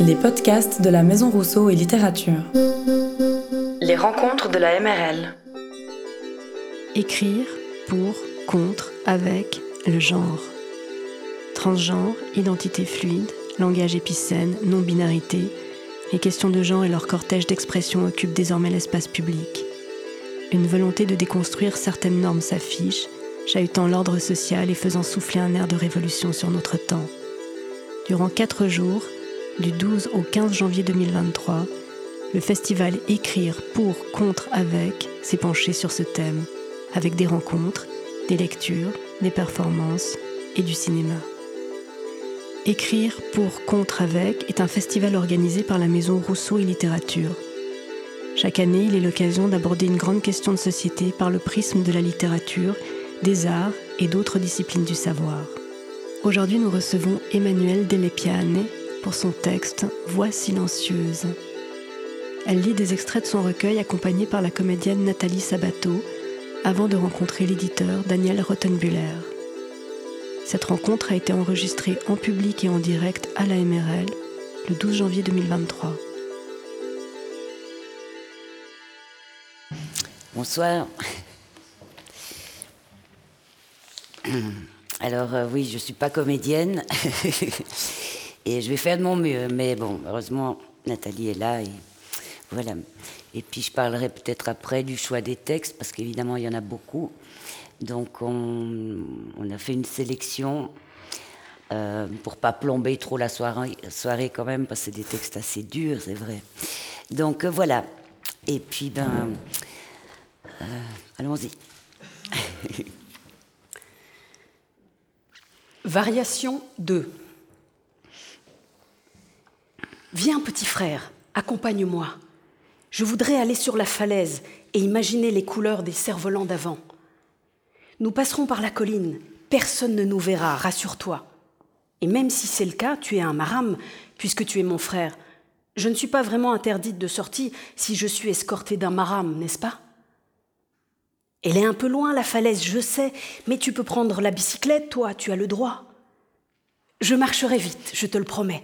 Les podcasts de la Maison Rousseau et Littérature. Les rencontres de la MRL. Écrire pour, contre, avec le genre. Transgenre, identité fluide, langage épicène, non-binarité, les questions de genre et leur cortège d'expression occupent désormais l'espace public. Une volonté de déconstruire certaines normes s'affiche, chahutant l'ordre social et faisant souffler un air de révolution sur notre temps. Durant quatre jours, du 12 au 15 janvier 2023, le festival Écrire pour, contre, avec s'est penché sur ce thème, avec des rencontres, des lectures, des performances et du cinéma. Écrire pour, contre, avec est un festival organisé par la Maison Rousseau et Littérature. Chaque année, il est l'occasion d'aborder une grande question de société par le prisme de la littérature, des arts et d'autres disciplines du savoir. Aujourd'hui, nous recevons Emmanuelle Delepiane pour son texte Voix silencieuse. Elle lit des extraits de son recueil accompagnée par la comédienne Nathalie Sabato avant de rencontrer l'éditeur Daniel Rottenbuller. Cette rencontre a été enregistrée en public et en direct à la MRL le 12 janvier 2023. Bonsoir. Alors euh, oui, je ne suis pas comédienne et je vais faire de mon mieux, mais bon, heureusement, Nathalie est là et voilà. Et puis je parlerai peut-être après du choix des textes, parce qu'évidemment, il y en a beaucoup. Donc on, a fait une sélection euh, pour pas plomber trop la soirée, soirée quand même, parce que c'est des textes assez durs, c'est vrai. Donc euh, voilà. Et puis ben euh, allons-y. Variation 2. Viens, petit frère, accompagne-moi. Je voudrais aller sur la falaise et imaginer les couleurs des cerfs-volants d'avant. Nous passerons par la colline, personne ne nous verra, rassure-toi. Et même si c'est le cas, tu es un marâme, puisque tu es mon frère. Je ne suis pas vraiment interdite de sortie si je suis escortée d'un marâme, n'est-ce pas? Elle est un peu loin, la falaise, je sais, mais tu peux prendre la bicyclette, toi, tu as le droit. Je marcherai vite, je te le promets,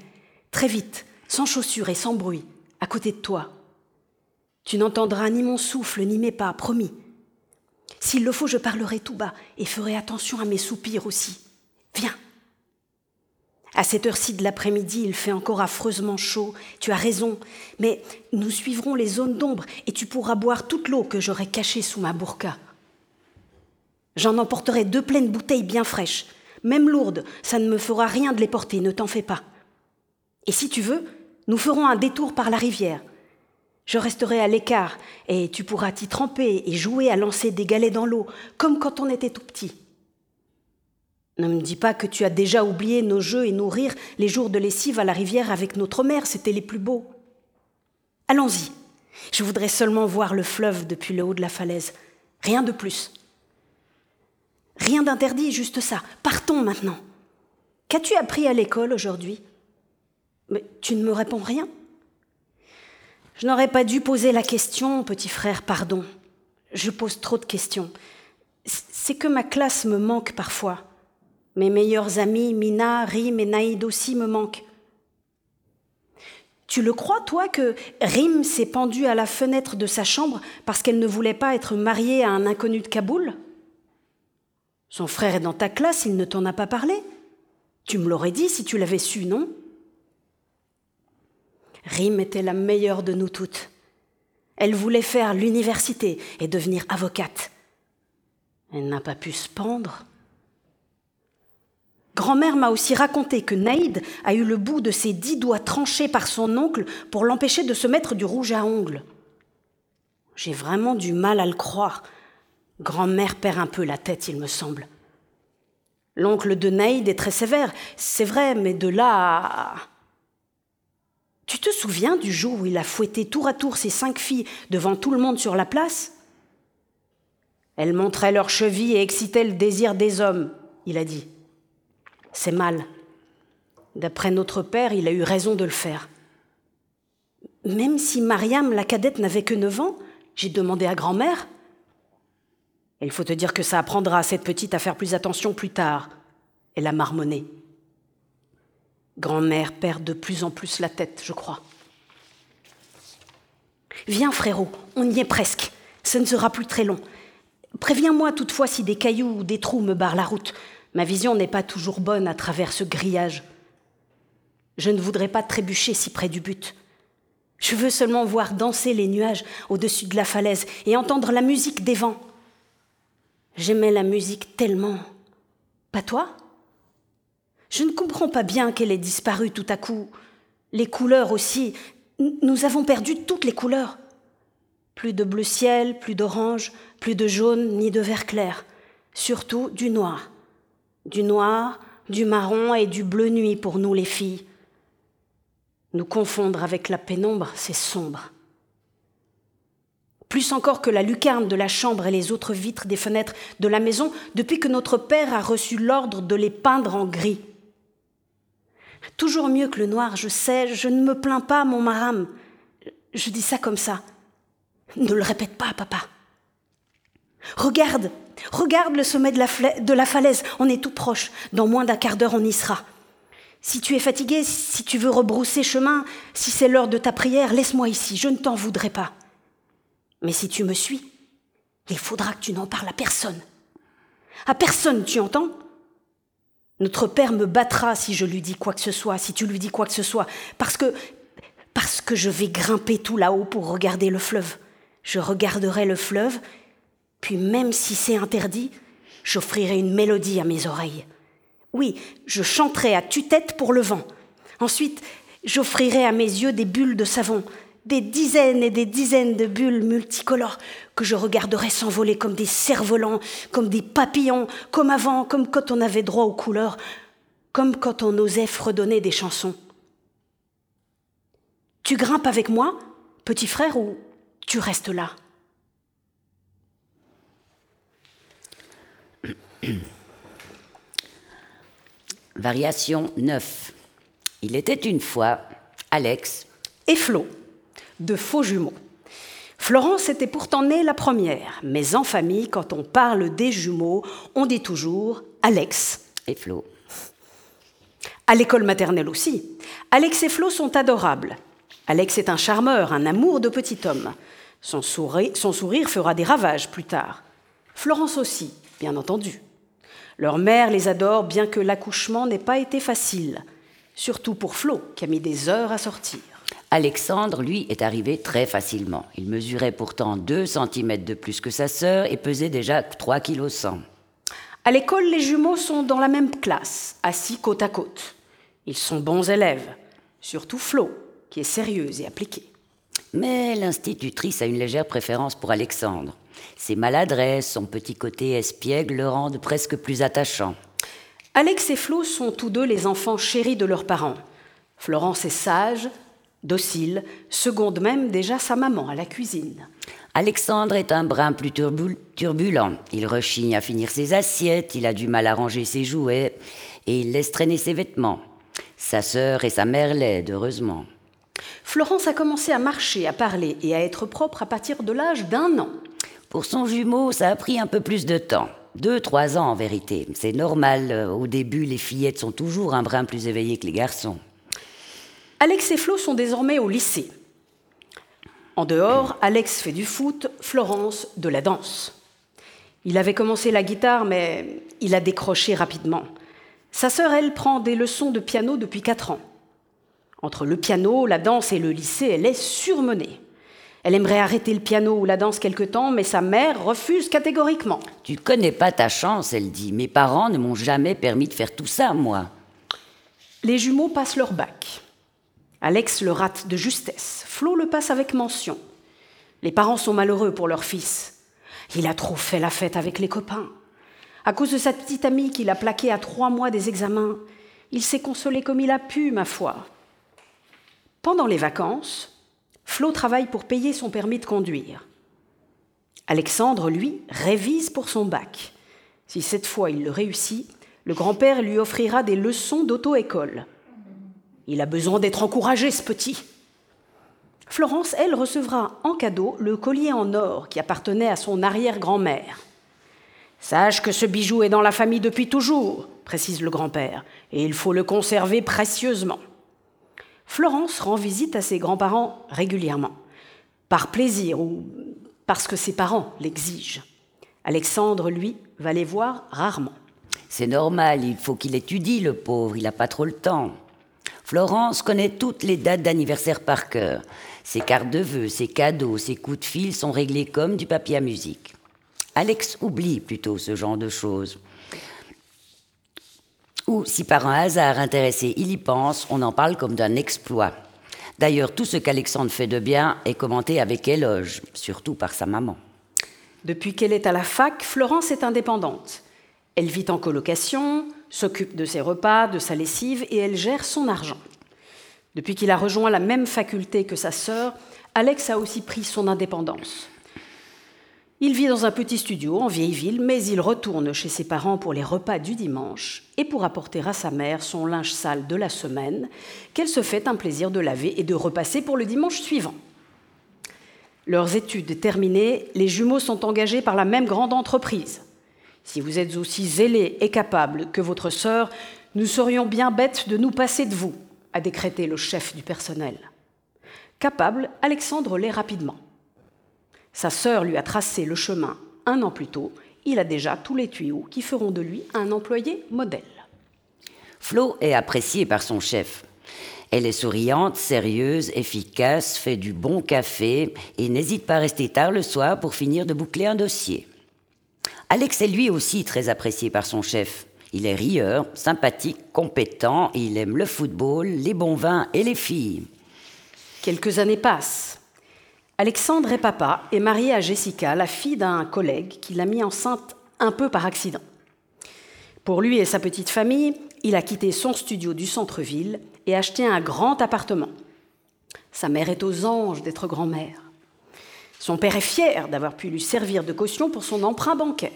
très vite, sans chaussures et sans bruit, à côté de toi. Tu n'entendras ni mon souffle, ni mes pas, promis. S'il le faut, je parlerai tout bas et ferai attention à mes soupirs aussi. Viens. À cette heure-ci de l'après-midi, il fait encore affreusement chaud, tu as raison, mais nous suivrons les zones d'ombre et tu pourras boire toute l'eau que j'aurai cachée sous ma burqa. J'en emporterai deux pleines bouteilles bien fraîches, même lourdes, ça ne me fera rien de les porter, ne t'en fais pas. Et si tu veux, nous ferons un détour par la rivière. Je resterai à l'écart et tu pourras t'y tremper et jouer à lancer des galets dans l'eau, comme quand on était tout petit. Ne me dis pas que tu as déjà oublié nos jeux et nos rires les jours de lessive à la rivière avec notre mère, c'étaient les plus beaux. Allons-y. Je voudrais seulement voir le fleuve depuis le haut de la falaise. Rien de plus. Rien d'interdit, juste ça. Partons maintenant. Qu'as-tu appris à l'école aujourd'hui? Tu ne me réponds rien Je n'aurais pas dû poser la question, petit frère, pardon. Je pose trop de questions. C'est que ma classe me manque parfois. Mes meilleurs amis, Mina, Rim et Naïd aussi me manquent. Tu le crois, toi, que Rim s'est pendue à la fenêtre de sa chambre parce qu'elle ne voulait pas être mariée à un inconnu de Kaboul? Son frère est dans ta classe, il ne t'en a pas parlé. Tu me l'aurais dit si tu l'avais su, non? Rim était la meilleure de nous toutes. Elle voulait faire l'université et devenir avocate. Elle n'a pas pu se pendre. Grand-mère m'a aussi raconté que Naïd a eu le bout de ses dix doigts tranchés par son oncle pour l'empêcher de se mettre du rouge à ongles. J'ai vraiment du mal à le croire, Grand-mère perd un peu la tête, il me semble. L'oncle de Naïd est très sévère, c'est vrai, mais de là Tu te souviens du jour où il a fouetté tour à tour ses cinq filles devant tout le monde sur la place? Elles montraient leurs chevilles et excitaient le désir des hommes, il a dit. C'est mal. D'après notre père, il a eu raison de le faire. Même si Mariam, la cadette, n'avait que neuf ans, j'ai demandé à grand-mère, il faut te dire que ça apprendra à cette petite à faire plus attention plus tard. Elle a marmonné. Grand-mère perd de plus en plus la tête, je crois. Viens, frérot, on y est presque. Ce ne sera plus très long. Préviens-moi toutefois si des cailloux ou des trous me barrent la route. Ma vision n'est pas toujours bonne à travers ce grillage. Je ne voudrais pas trébucher si près du but. Je veux seulement voir danser les nuages au-dessus de la falaise et entendre la musique des vents. J'aimais la musique tellement. Pas toi? Je ne comprends pas bien qu'elle ait disparu tout à coup. Les couleurs aussi. Nous avons perdu toutes les couleurs. Plus de bleu ciel, plus d'orange, plus de jaune, ni de vert clair. Surtout du noir. Du noir, du marron et du bleu nuit pour nous les filles. Nous confondre avec la pénombre, c'est sombre. Plus encore que la lucarne de la chambre et les autres vitres des fenêtres de la maison, depuis que notre père a reçu l'ordre de les peindre en gris. Toujours mieux que le noir, je sais, je ne me plains pas, mon maram. Je dis ça comme ça. Ne le répète pas, papa. Regarde, regarde le sommet de la, falaise, on est tout proche. Dans moins d'un quart d'heure, on y sera. Si tu es fatigué, si tu veux rebrousser chemin, si c'est l'heure de ta prière, laisse-moi ici, je ne t'en voudrais pas. Mais si tu me suis, il faudra que tu n'en parles à personne. À personne, tu entends? Notre père me battra si je lui dis quoi que ce soit, si tu lui dis quoi que ce soit, parce que parce que je vais grimper tout là-haut pour regarder le fleuve je regarderai le fleuve, puis même si c'est interdit, j'offrirai une mélodie à mes oreilles. Oui, je chanterai à tue-tête pour le vent. Ensuite, j'offrirai à mes yeux des bulles de savon, des dizaines et des dizaines de bulles multicolores que je regarderai s'envoler comme des cerfs-volants, comme des papillons, comme avant, comme quand on avait droit aux couleurs, comme quand on osait fredonner des chansons. Tu grimpes avec moi, petit frère, ou tu restes là? Variation 9. Il était une fois Alex et Flo, de faux jumeaux. Florence était pourtant née la première, mais en famille, quand on parle des jumeaux, on dit toujours Alex et Flo. À l'école maternelle aussi. Alex et Flo sont adorables. Alex est un charmeur, un amour de petit homme. Son sourire, fera des ravages plus tard. Florence aussi, bien entendu. Leur mère les adore, bien que l'accouchement n'ait pas été facile, surtout pour Flo, qui a mis des heures à sortir. Alexandre, lui, est arrivé très facilement. Il mesurait pourtant 2 cm de plus que sa sœur et pesait déjà 3 kg. À l'école, les jumeaux sont dans la même classe, assis côte à côte. Ils sont bons élèves, surtout Flo, qui est sérieuse et appliquée. Mais l'institutrice a une légère préférence pour Alexandre. Ses maladresses, son petit côté espiègle le rendent presque plus attachant. Alex et Flo sont tous deux les enfants chéris de leurs parents. Florence est sage, docile, seconde même déjà sa maman à la cuisine. Alexandre est un brin plus turbulent. Il rechigne à finir ses assiettes, il a du mal à ranger ses jouets et il laisse traîner ses vêtements. Sa sœur et sa mère l'aident, heureusement. Florence a commencé à marcher, à parler et à être propre à partir de l'âge d'un an. Pour son jumeau, ça a pris un peu plus de temps. Deux, trois ans en vérité. C'est normal, au début, les fillettes sont toujours un brin plus éveillées que les garçons. Alex et Flo sont désormais au lycée. En dehors, Alex fait du foot, Florence de la danse. Il avait commencé la guitare, mais il a décroché rapidement. Sa sœur, elle, prend des leçons de piano depuis quatre ans. Entre le piano, la danse et le lycée, elle est surmenée. Elle aimerait arrêter le piano ou la danse quelque temps, mais sa mère refuse catégoriquement. Tu connais pas ta chance, elle dit. Mes parents ne m'ont jamais permis de faire tout ça, moi. Les jumeaux passent leur bac. Alex le rate de justesse. Flo le passe avec mention. Les parents sont malheureux pour leur fils. Il a trop fait la fête avec les copains. À cause de sa petite amie qu'il a plaquée à trois mois des examens, il s'est consolé comme il a pu, ma foi. Pendant les vacances, Flo travaille pour payer son permis de conduire. Alexandre, lui, révise pour son bac. Si cette fois il le réussit, le grand-père lui offrira des leçons d'auto-école. Il a besoin d'être encouragé, ce petit. Florence, elle, recevra en cadeau le collier en or qui appartenait à son arrière-grand-mère. Sache que ce bijou est dans la famille depuis toujours, précise le grand-père, et il faut le conserver précieusement. Florence rend visite à ses grands-parents régulièrement, par plaisir ou parce que ses parents l'exigent. Alexandre, lui, va les voir rarement. C'est normal, il faut qu'il étudie, le pauvre, il n'a pas trop le temps. Florence connaît toutes les dates d'anniversaire par cœur. Ses cartes de vœux, ses cadeaux, ses coups de fil sont réglés comme du papier à musique. Alex oublie plutôt ce genre de choses. Ou si par un hasard intéressé il y pense, on en parle comme d'un exploit. D'ailleurs, tout ce qu'Alexandre fait de bien est commenté avec éloge, surtout par sa maman. Depuis qu'elle est à la fac, Florence est indépendante. Elle vit en colocation, s'occupe de ses repas, de sa lessive et elle gère son argent. Depuis qu'il a rejoint la même faculté que sa sœur, Alex a aussi pris son indépendance. Il vit dans un petit studio en vieille ville, mais il retourne chez ses parents pour les repas du dimanche et pour apporter à sa mère son linge sale de la semaine, qu'elle se fait un plaisir de laver et de repasser pour le dimanche suivant. Leurs études terminées, les jumeaux sont engagés par la même grande entreprise. Si vous êtes aussi zélé et capable que votre sœur, nous serions bien bêtes de nous passer de vous, a décrété le chef du personnel. Capable, Alexandre l'est rapidement. Sa sœur lui a tracé le chemin un an plus tôt. Il a déjà tous les tuyaux qui feront de lui un employé modèle. Flo est appréciée par son chef. Elle est souriante, sérieuse, efficace, fait du bon café et n'hésite pas à rester tard le soir pour finir de boucler un dossier. Alex est lui aussi très apprécié par son chef. Il est rieur, sympathique, compétent, il aime le football, les bons vins et les filles. Quelques années passent. Alexandre est papa et marié à Jessica, la fille d'un collègue qui l'a mis enceinte un peu par accident. Pour lui et sa petite famille, il a quitté son studio du centre-ville et acheté un grand appartement. Sa mère est aux anges d'être grand-mère. Son père est fier d'avoir pu lui servir de caution pour son emprunt bancaire.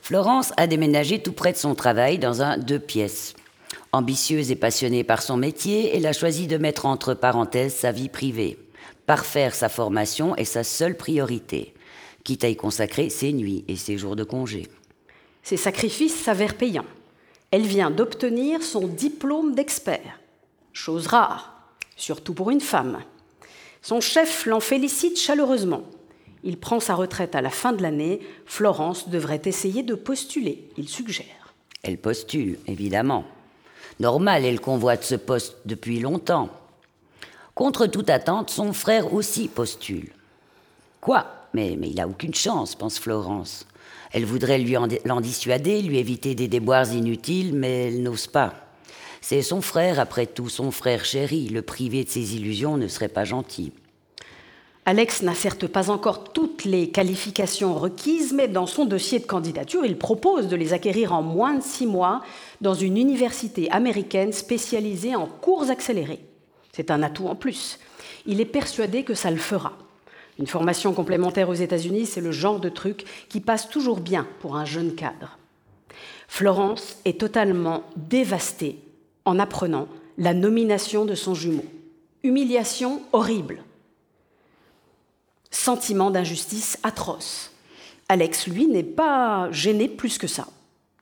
Florence a déménagé tout près de son travail dans un deux pièces. Ambitieuse et passionnée par son métier, elle a choisi de mettre entre parenthèses sa vie privée. Parfaire sa formation est sa seule priorité, quitte à y consacrer ses nuits et ses jours de congé. Ses sacrifices s'avèrent payants. Elle vient d'obtenir son diplôme d'expert, chose rare, surtout pour une femme. Son chef l'en félicite chaleureusement. Il prend sa retraite à la fin de l'année. Florence devrait essayer de postuler, il suggère. Elle postule, évidemment. Normal, elle convoite ce poste depuis longtemps. Contre toute attente, son frère aussi postule. Quoi? Mais, il n'a aucune chance, pense Florence. Elle voudrait l'en dissuader, lui éviter des déboires inutiles, mais elle n'ose pas. C'est son frère, après tout, son frère chéri. Le priver de ses illusions ne serait pas gentil. Alex n'a certes pas encore toutes les qualifications requises, mais dans son dossier de candidature, il propose de les acquérir en moins de six mois dans une université américaine spécialisée en cours accélérés. C'est un atout en plus. Il est persuadé que ça le fera. Une formation complémentaire aux États-Unis, c'est le genre de truc qui passe toujours bien pour un jeune cadre. Florence est totalement dévastée en apprenant la nomination de son jumeau. Humiliation horrible. Sentiment d'injustice atroce. Alex, lui, n'est pas gêné plus que ça.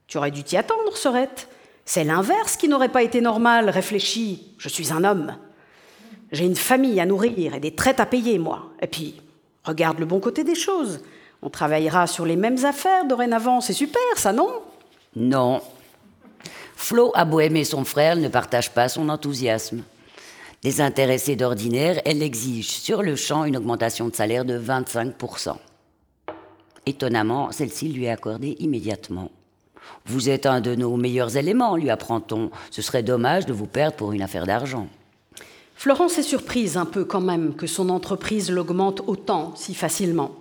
Tu aurais dû t'y attendre, Sorette. C'est l'inverse qui n'aurait pas été normal, réfléchit. Je suis un homme. J'ai une famille à nourrir et des traites à payer, moi. Et puis, regarde le bon côté des choses. On travaillera sur les mêmes affaires dorénavant. C'est super, ça, non? Non. Flo a beau aimer son frère, ne partage pas son enthousiasme. Désintéressée d'ordinaire, elle exige sur le champ une augmentation de salaire de 25%. Étonnamment, celle-ci lui est accordée immédiatement. Vous êtes un de nos meilleurs éléments, lui apprend-on. Ce serait dommage de vous perdre pour une affaire d'argent. Florence est surprise un peu quand même que son entreprise l'augmente autant si facilement.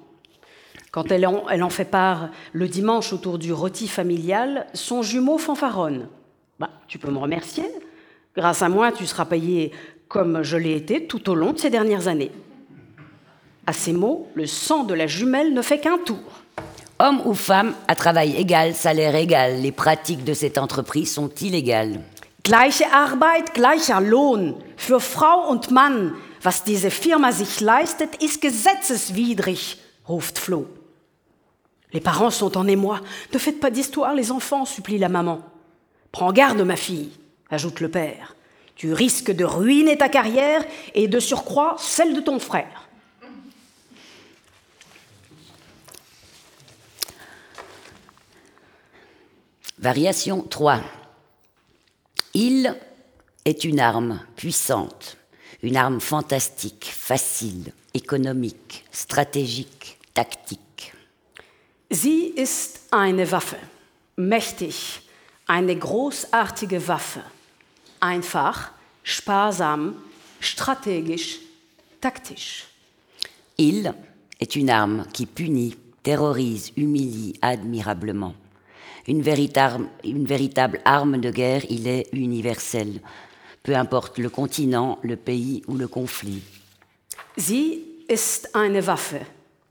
Quand elle en, fait part le dimanche autour du rôti familial, son jumeau fanfaronne. Bah, tu peux me remercier. Grâce à moi, tu seras payé comme je l'ai été tout au long de ces dernières années. À ces mots, le sang de la jumelle ne fait qu'un tour. Homme ou femme, à travail égal, salaire égal, les pratiques de cette entreprise sont illégales. Gleiche Arbeit, gleicher Lohn für Frau und Mann. Was diese Firma sich leistet, ist gesetzeswidrig, ruft Flo. Les parents sont en émoi. Ne faites pas d'histoire, les enfants, supplie la maman. Prends garde, ma fille, ajoute le père. Tu risques de ruiner ta carrière et de surcroît celle de ton frère. Variation 3. Il est une arme puissante, une arme fantastique, facile, économique, stratégique, tactique. Sie ist eine Waffe, mächtig, eine großartige Waffe, einfach, sparsam, stratégisch, tactisch. Il est une arme qui punit, terrorise, humilie admirablement. Une véritable, une véritable arme de guerre, il est universel, peu importe le continent, le pays ou le conflit. Sie ist eine Waffe,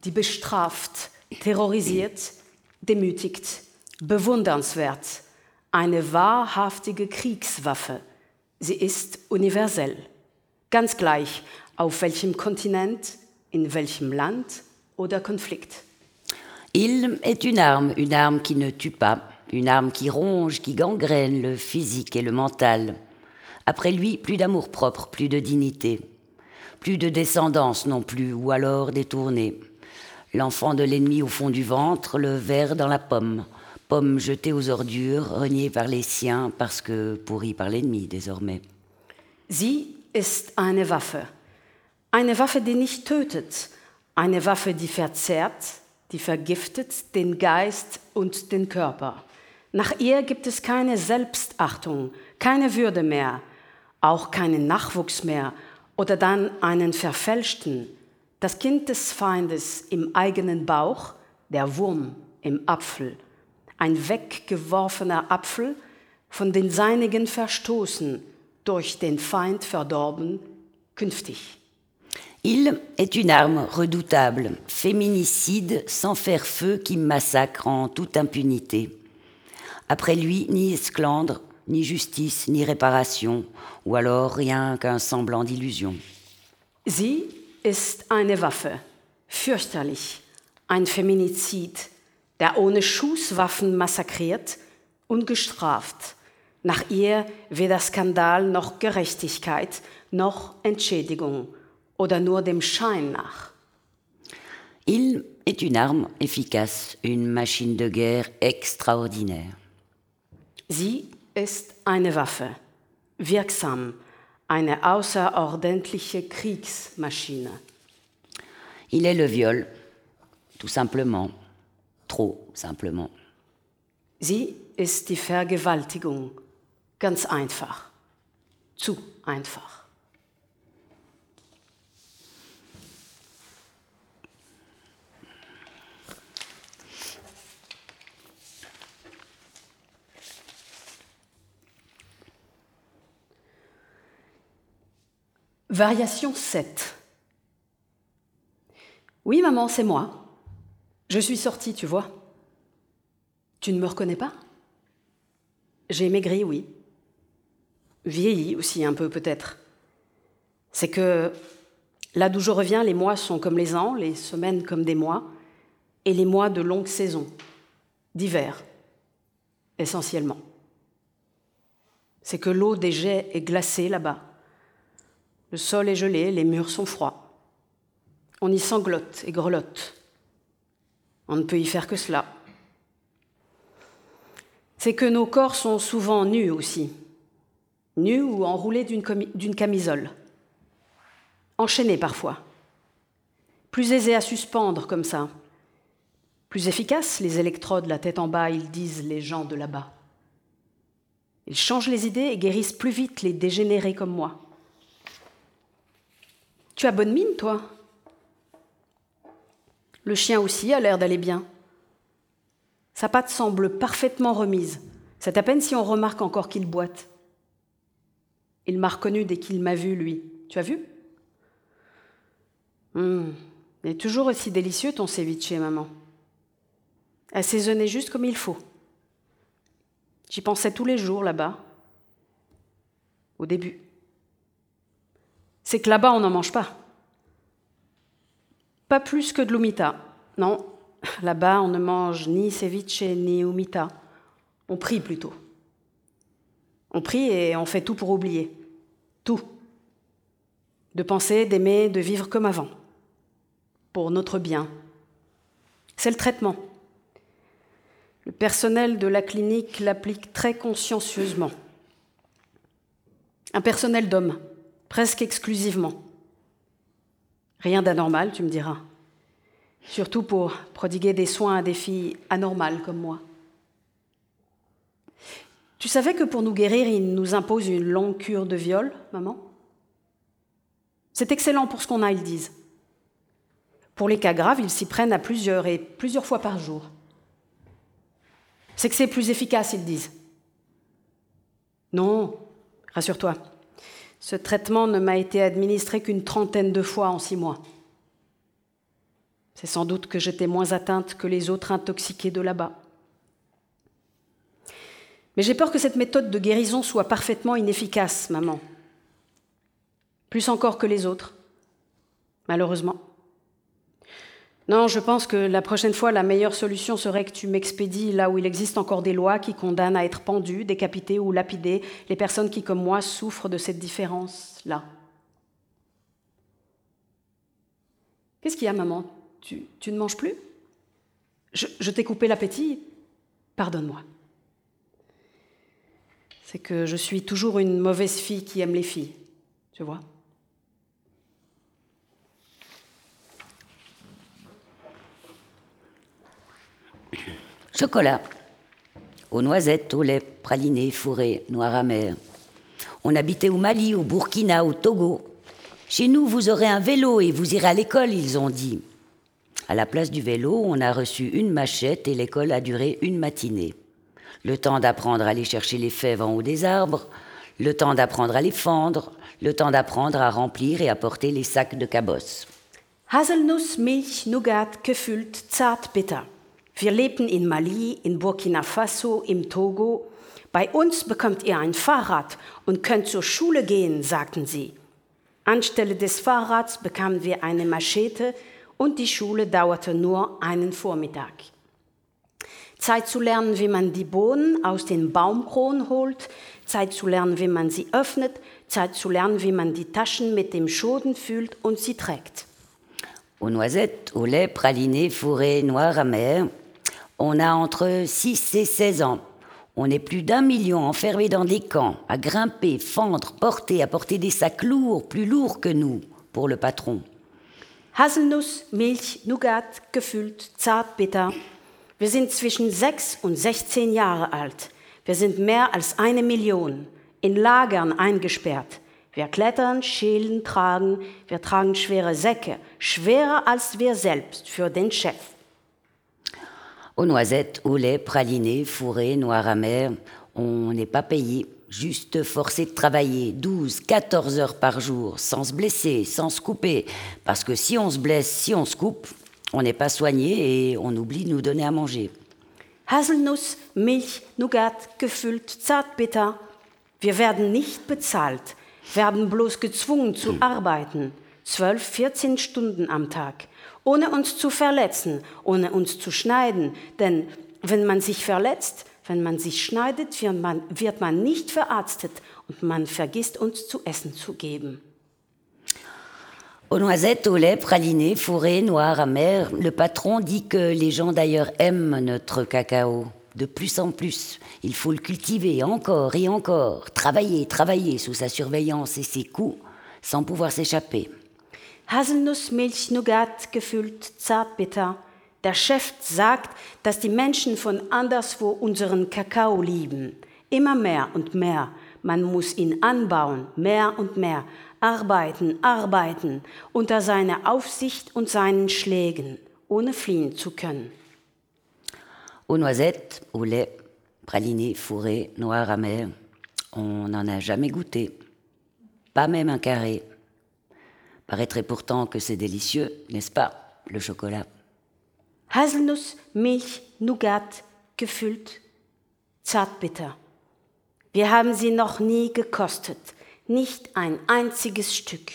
die bestraft, terrorisiert, demütigt, bewundernswert, eine wahrhaftige Kriegswaffe. Sie ist universell, ganz gleich auf welchem Kontinent, in welchem Land oder Konflikt. Il est une arme, une arme qui ne tue pas, une arme qui ronge, qui gangrène le physique et le mental. Après lui, plus d'amour propre, plus de dignité, plus de descendance non plus, ou alors détournée. L'enfant de l'ennemi au fond du ventre, le ver dans la pomme, pomme jetée aux ordures, reniée par les siens parce que pourrie par l'ennemi désormais. Sie ist eine Waffe. Eine Waffe, die nicht tötet. Eine Waffe, die verzehrt, die vergiftet den Geist und den Körper. Nach ihr gibt es keine Selbstachtung, keine Würde mehr, auch keinen Nachwuchs mehr oder dann einen verfälschten. Das Kind des Feindes im eigenen Bauch, der Wurm im Apfel. Ein weggeworfener Apfel, von den Seinigen verstoßen, durch den Feind verdorben, künftig. Il est une arme redoutable, féminicide, sans faire feu, qui massacre en toute impunité. Après lui, ni esclandre, ni justice, ni réparation, ou alors rien qu'un semblant d'illusion. Sie ist eine Waffe, fürchterlich, ein Feminizid, der ohne Schusswaffen massakriert, ungestraft. Nach ihr weder Skandal noch Gerechtigkeit noch Entschädigung oder nur dem Schein nach. Il est une arme efficace, une machine de guerre extraordinaire. Sie ist eine Waffe, wirksam, eine außerordentliche Kriegsmaschine. Il est le viol, tout simplement, trop simplement. Sie ist die Vergewaltigung, ganz einfach, zu einfach. Variation 7. Oui, maman, c'est moi. Je suis sortie, tu vois. Tu ne me reconnais pas? J'ai maigri, oui. Vieilli aussi un peu, peut-être. C'est que là d'où je reviens, les mois sont comme les ans, les semaines comme des mois, et les mois de longue saison, d'hiver, essentiellement. C'est que l'eau des jets est glacée là-bas le sol est gelé, les murs sont froids. On y sanglote et grelotte. On ne peut y faire que cela. C'est que nos corps sont souvent nus aussi, nus ou enroulés d'une camisole, enchaînés parfois, plus aisés à suspendre comme ça, plus efficaces les électrodes la tête en bas, ils disent les gens de là-bas. Ils changent les idées et guérissent plus vite les dégénérés comme moi. Tu as bonne mine, toi? Le chien aussi a l'air d'aller bien. Sa patte semble parfaitement remise. C'est à peine si on remarque encore qu'il boite. Il m'a reconnu dès qu'il m'a vu, lui. Tu as vu? Hum, Il est toujours aussi délicieux ton ceviche, maman. Assaisonné juste comme il faut. J'y pensais tous les jours là-bas. Au début c'est que là-bas, on n'en mange pas. Pas plus que de l'umita. Non, Là-bas, on ne mange ni ceviche ni humita. On prie plutôt. On prie et on fait tout pour oublier. Tout. De penser, d'aimer, de vivre comme avant. Pour notre bien. C'est le traitement. Le personnel de la clinique l'applique très consciencieusement. Un personnel d'hommes, presque exclusivement. Rien d'anormal, tu me diras. Surtout pour prodiguer des soins à des filles anormales comme moi. Tu savais que pour nous guérir, ils nous imposent une longue cure de viol, maman? C'est excellent pour ce qu'on a, ils disent. Pour les cas graves, ils s'y prennent à plusieurs et plusieurs fois par jour. C'est que c'est plus efficace, ils disent. Non, rassure-toi. Ce traitement ne m'a été administré qu'une trentaine de fois en six mois. C'est sans doute que j'étais moins atteinte que les autres intoxiqués de là-bas. Mais j'ai peur que cette méthode de guérison soit parfaitement inefficace, maman. Plus encore que les autres, malheureusement. Non, je pense que la prochaine fois, la meilleure solution serait que tu m'expédies là où il existe encore des lois qui condamnent à être pendues, décapitées ou lapidées. Les personnes qui, comme moi, souffrent de cette différence-là. Qu'est-ce qu'il y a, maman? Tu, ne manges plus? Je t'ai coupé l'appétit. Pardonne-moi. C'est que je suis toujours une mauvaise fille qui aime les filles, tu vois? Chocolat. Aux noisettes, au lait, praliné, fourré, noir amer. On habitait au Mali, au Burkina, au Togo. Chez nous, vous aurez un vélo et vous irez à l'école, ils ont dit. À la place du vélo, on a reçu une machette et l'école a duré une matinée le temps d'apprendre à aller chercher les fèves en haut des arbres, le temps d'apprendre à les fendre, le temps d'apprendre à remplir et à porter les sacs de cabosse. Haselnuss, Milch, Nougat. Wir lebten in Mali, in Burkina Faso, im Togo. Bei uns bekommt ihr ein Fahrrad und könnt zur Schule gehen, sagten sie. Anstelle des Fahrrads bekamen wir eine Machete und die Schule dauerte nur einen Vormittag. Zeit zu lernen, wie man die Bohnen aus den Baumkronen holt, Zeit zu lernen, wie man sie öffnet, Zeit zu lernen, wie man die Taschen mit dem Schoden füllt und sie trägt. Aux noisettes, au lait, praliné, fourré, noir, amer, on a entre 6 et 16 ans. On est plus d'un million enfermés dans des camps, à grimper, fendre, porter, à porter des sacs lourds, plus lourds que nous, pour le patron. Haselnuss, Milch, Nougat, gefüllt, zart, bitter. Wir sind zwischen 6 und 16 Jahre alt. Wir sind mehr als eine Million, in Lagern eingesperrt. Wir klettern, schälen, tragen, wir tragen schwere Säcke, schwerer als wir selbst für den Chef. Aux noisettes, au lait, praliné, fourré, noir amer, on n'est pas payé, juste forcé de travailler 12, 14 heures par jour, sans se blesser, sans se couper. Parce que si on se blesse, si on se coupe, on n'est pas soigné et on oublie de nous donner à manger. Haselnuss, Milch, Nougat, gefüllt, zartbitter. Wir werden nicht bezahlt, werden bloß gezwungen zu arbeiten. 12, 14 Stunden am Tag. Ohne uns zu verletzen, ohne uns zu schneiden. Denn wenn man sich verletzt, wenn man sich schneidet, wird man, wird nicht verarztet und man vergisst uns zu essen zu geben. Aux noisettes, au lait, praliné, fourré, noir, amer, le patron dit que les gens d'ailleurs aiment notre cacao. De plus en plus, il faut le cultiver encore et encore, travailler, travailler sous sa surveillance et ses coups, sans pouvoir s'échapper. Haselnuss, Milch, Nougat, gefüllt, zartbitter. Der Chef sagt, dass die Menschen von anderswo unseren Kakao lieben. Immer mehr und mehr. Man muss ihn anbauen, mehr und mehr. arbeiten, arbeiten unter seiner Aufsicht und seinen Schlägen, ohne fliehen zu können. Aux noisettes, au lait, praliné, fourré, noir, amer, on n'en a jamais goûté, pas même un carré. Paraîtrait pourtant que c'est délicieux, n'est-ce pas, le chocolat Haselnuss, Milch, Nougat, gefüllt, zartbitter. Wir haben sie noch nie gekostet. nicht ein einziges Stück.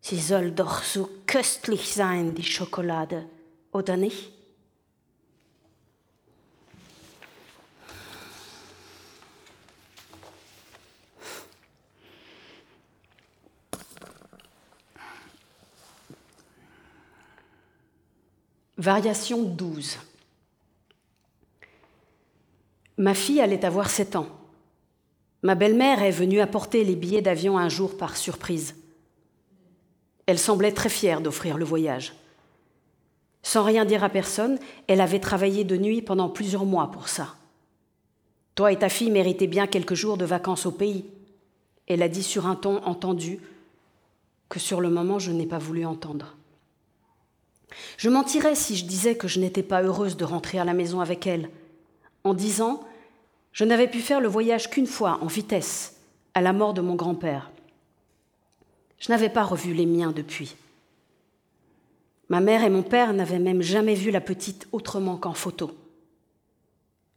Sie soll doch so köstlich sein, die Schokolade, oder nicht? Variation 12. Ma fille allait avoir 7 ans. Ma belle-mère est venue apporter les billets d'avion un jour par surprise. Elle semblait très fière d'offrir le voyage. Sans rien dire à personne, elle avait travaillé de nuit pendant plusieurs mois pour ça. Toi et ta fille méritez bien quelques jours de vacances au pays. Elle a dit sur un ton entendu que sur le moment je n'ai pas voulu entendre. Je mentirais si je disais que je n'étais pas heureuse de rentrer à la maison avec elle. En dix ans, je n'avais pu faire le voyage qu'une fois, en vitesse, à la mort de mon grand-père. Je n'avais pas revu les miens depuis. Ma mère et mon père n'avaient même jamais vu la petite autrement qu'en photo.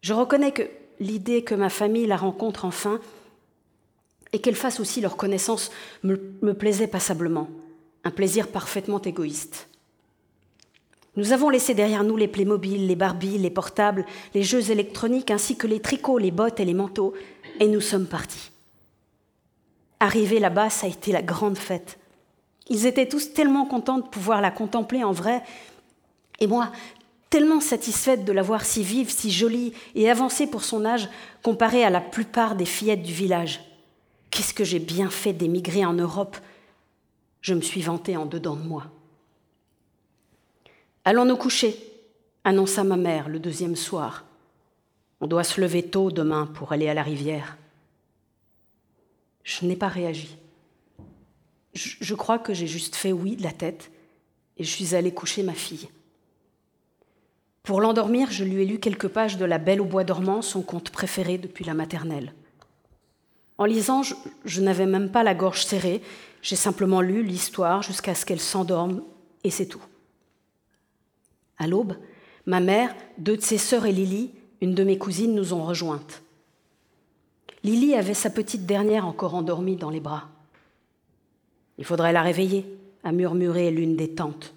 Je reconnais que l'idée que ma famille la rencontre enfin et qu'elle fasse aussi leur connaissance me, me plaisait passablement, un plaisir parfaitement égoïste. Nous avons laissé derrière nous les Playmobil, les Barbie, les portables, les jeux électroniques, ainsi que les tricots, les bottes et les manteaux, et nous sommes partis. Arrivé là-bas, ça a été la grande fête. Ils étaient tous tellement contents de pouvoir la contempler en vrai, et moi, tellement satisfaite de la voir si vive, si jolie et avancée pour son âge, comparée à la plupart des fillettes du village. Qu'est-ce que j'ai bien fait d'émigrer en Europe? Je me suis vantée en dedans de moi. Allons nous coucher, annonça ma mère le deuxième soir. On doit se lever tôt demain pour aller à la rivière. Je n'ai pas réagi. Je, crois que j'ai juste fait oui de la tête et je suis allée coucher ma fille. Pour l'endormir, je lui ai lu quelques pages de La Belle au bois dormant, son conte préféré depuis la maternelle. En lisant, je n'avais même pas la gorge serrée, j'ai simplement lu l'histoire jusqu'à ce qu'elle s'endorme et c'est tout. À l'aube, ma mère, deux de ses sœurs et Lily, une de mes cousines, nous ont rejointes. Lily avait sa petite dernière encore endormie dans les bras. Il faudrait la réveiller, a murmuré l'une des tantes.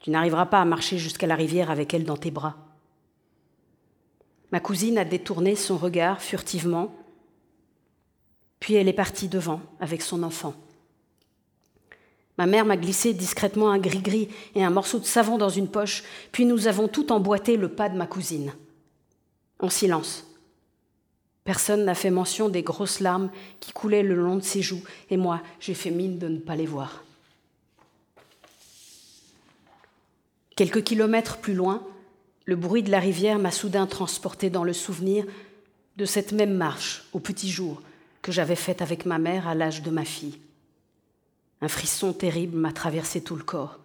Tu n'arriveras pas à marcher jusqu'à la rivière avec elle dans tes bras. Ma cousine a détourné son regard furtivement, puis elle est partie devant avec son enfant. Ma mère m'a glissé discrètement un gris-gris et un morceau de savon dans une poche, puis nous avons tout emboîté le pas de ma cousine. En silence. Personne n'a fait mention des grosses larmes qui coulaient le long de ses joues, et moi, j'ai fait mine de ne pas les voir. Quelques kilomètres plus loin, le bruit de la rivière m'a soudain transporté dans le souvenir de cette même marche au petit jour que j'avais faite avec ma mère à l'âge de ma fille. Un frisson terrible m'a traversé tout le corps.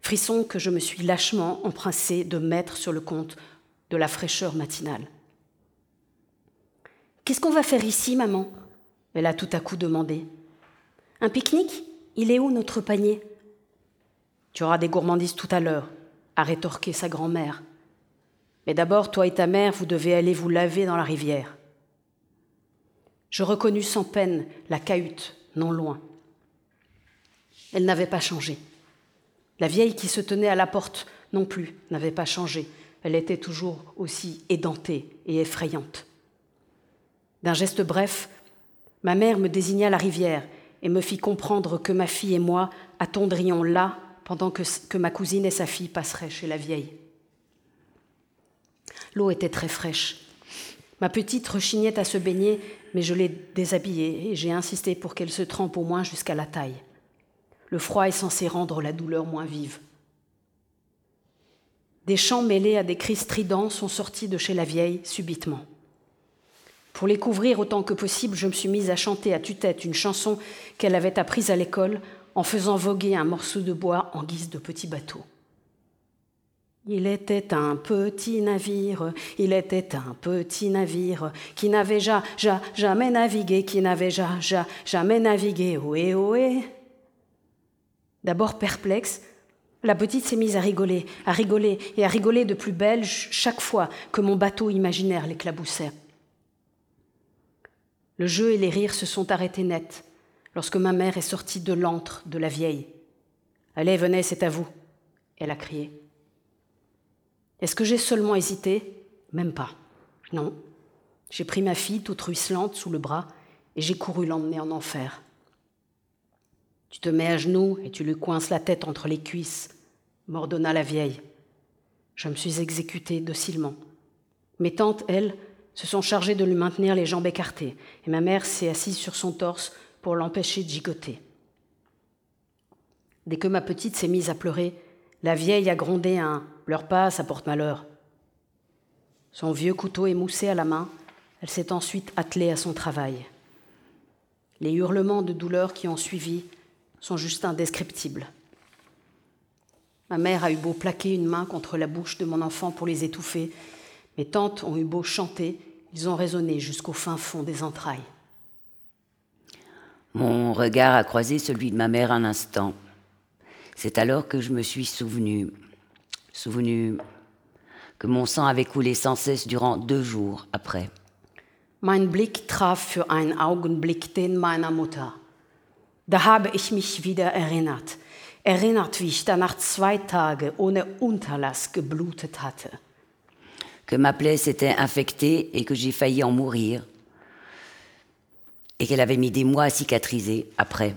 Frisson que je me suis lâchement empressé de mettre sur le compte de la fraîcheur matinale. Qu'est-ce qu'on va faire ici, maman? Elle a tout à coup demandé. Un pique-nique? Il est où notre panier? Tu auras des gourmandises tout à l'heure, a rétorqué sa grand-mère. Mais d'abord, toi et ta mère, vous devez aller vous laver dans la rivière. Je reconnus sans peine la cahute, non loin. Elle n'avait pas changé. La vieille qui se tenait à la porte non plus n'avait pas changé. Elle était toujours aussi édentée et effrayante. D'un geste bref, ma mère me désigna la rivière et me fit comprendre que ma fille et moi attendrions là pendant que, ma cousine et sa fille passeraient chez la vieille. L'eau était très fraîche. Ma petite rechignait à se baigner, mais je l'ai déshabillée et j'ai insisté pour qu'elle se trempe au moins jusqu'à la taille. Le froid est censé rendre la douleur moins vive. Des chants mêlés à des cris stridents sont sortis de chez la vieille subitement. Pour les couvrir autant que possible, je me suis mise à chanter à tue-tête une chanson qu'elle avait apprise à l'école en faisant voguer un morceau de bois en guise de petit bateau. Il était un petit navire, il était un petit navire qui n'avait jamais navigué, qui n'avait jamais navigué, ohé ohé. D'abord perplexe, la petite s'est mise à rigoler, à rigoler et à rigoler de plus belle chaque fois que mon bateau imaginaire l'éclaboussait. Le jeu et les rires se sont arrêtés net lorsque ma mère est sortie de l'antre de la vieille. Allez, venez, c'est à vous, elle a crié. Est-ce que j'ai seulement hésité? Même pas. Non. J'ai pris ma fille toute ruisselante sous le bras et j'ai couru l'emmener en enfer. Tu te mets à genoux et tu lui coinces la tête entre les cuisses, m'ordonna la vieille. Je me suis exécutée docilement. Mes tantes, elles, se sont chargées de lui maintenir les jambes écartées, et ma mère s'est assise sur son torse pour l'empêcher de gigoter. Dès que ma petite s'est mise à pleurer, la vieille a grondé un Pleure pas, ça porte malheur. Son vieux couteau émoussé à la main, elle s'est ensuite attelée à son travail. Les hurlements de douleur qui ont suivi sont juste indescriptibles. Ma mère a eu beau plaquer une main contre la bouche de mon enfant pour les étouffer, mes tantes ont eu beau chanter, ils ont résonné jusqu'au fin fond des entrailles. Mon regard a croisé celui de ma mère un instant. C'est alors que je me suis souvenu, souvenu que mon sang avait coulé sans cesse durant deux jours après. Mein Blick traf für einen Augenblick den meiner Mutter. Da habe ich mich wieder erinnert. Erinnert, wie ich danach zwei Tage ohne Unterlass geblutet hatte. Que ma plaie s'était infectée et que j'ai failli en mourir. Et qu'elle avait mis des mois à cicatriser après.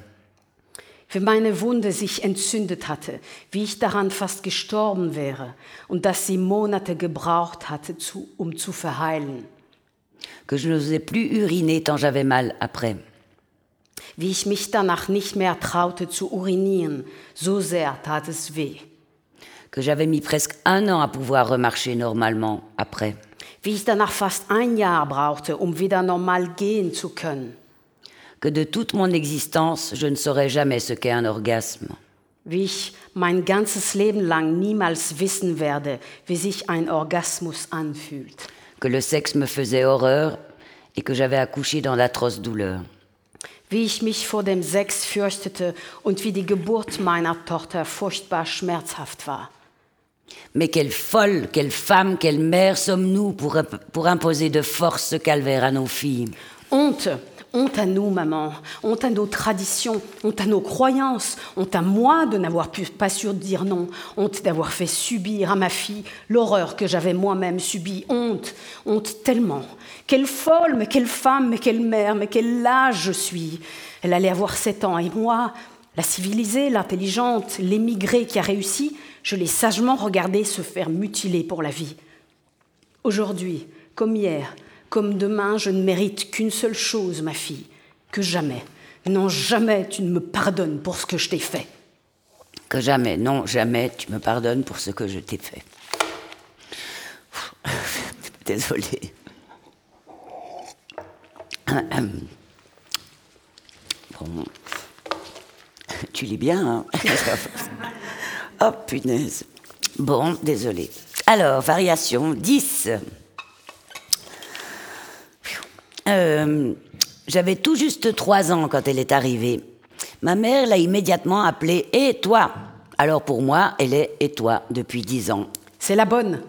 Wie meine Wunde sich entzündet hatte, wie ich daran fast gestorben wäre und dass sie Monate gebraucht hatte, zu, um zu verheilen. Que je n'osais plus uriner tant j'avais mal après. Wie ich mich danach nicht mehr traute zu urinieren, so sehr tat es weh. Que j'avais mis presque un an à pouvoir remarcher normalement après. Wie ich danach fast ein Jahr brauchte, um wieder normal gehen zu können. Que de toute mon existence, je ne saurais jamais ce qu'est un orgasme. Wie ich mein ganzes Leben lang niemals wissen werde, wie sich ein Orgasmus anfühlt. Que le sexe me faisait horreur et que j'avais accouché dans d'atroces douleurs. Wie ich mich vor dem Sex fürchtete und wie die Geburt meiner Tochter furchtbar schmerzhaft war. Mais quelle folle, quelle femme, quelle mère sommes-nous pour, pour imposer de force ce calvaire à nos filles Honte, honte à nous, maman, honte à nos traditions, honte à nos croyances, honte à moi de n'avoir pu- pas su dire non, honte d'avoir fait subir à ma fille l'horreur que j'avais moi-même subie, honte, honte tellement. Quelle folle, mais quelle femme, mais quelle mère, mais quel âge je suis. Elle allait avoir sept ans et moi, la civilisée, l'intelligente, l'émigrée qui a réussi, je l'ai sagement regardée se faire mutiler pour la vie. Aujourd'hui, comme hier, comme demain, je ne mérite qu'une seule chose, ma fille, que jamais, non jamais tu ne me pardonnes pour ce que je t'ai fait. Que jamais, non, jamais tu me pardonnes pour ce que je t'ai fait. Désolée. Bon. Tu lis bien, hein Oh, punaise. Bon, désolé. Alors, variation 10. Euh, J'avais tout juste trois ans quand elle est arrivée. Ma mère l'a immédiatement appelée Et toi? Alors pour moi, elle est Et toi depuis dix ans. C'est la bonne,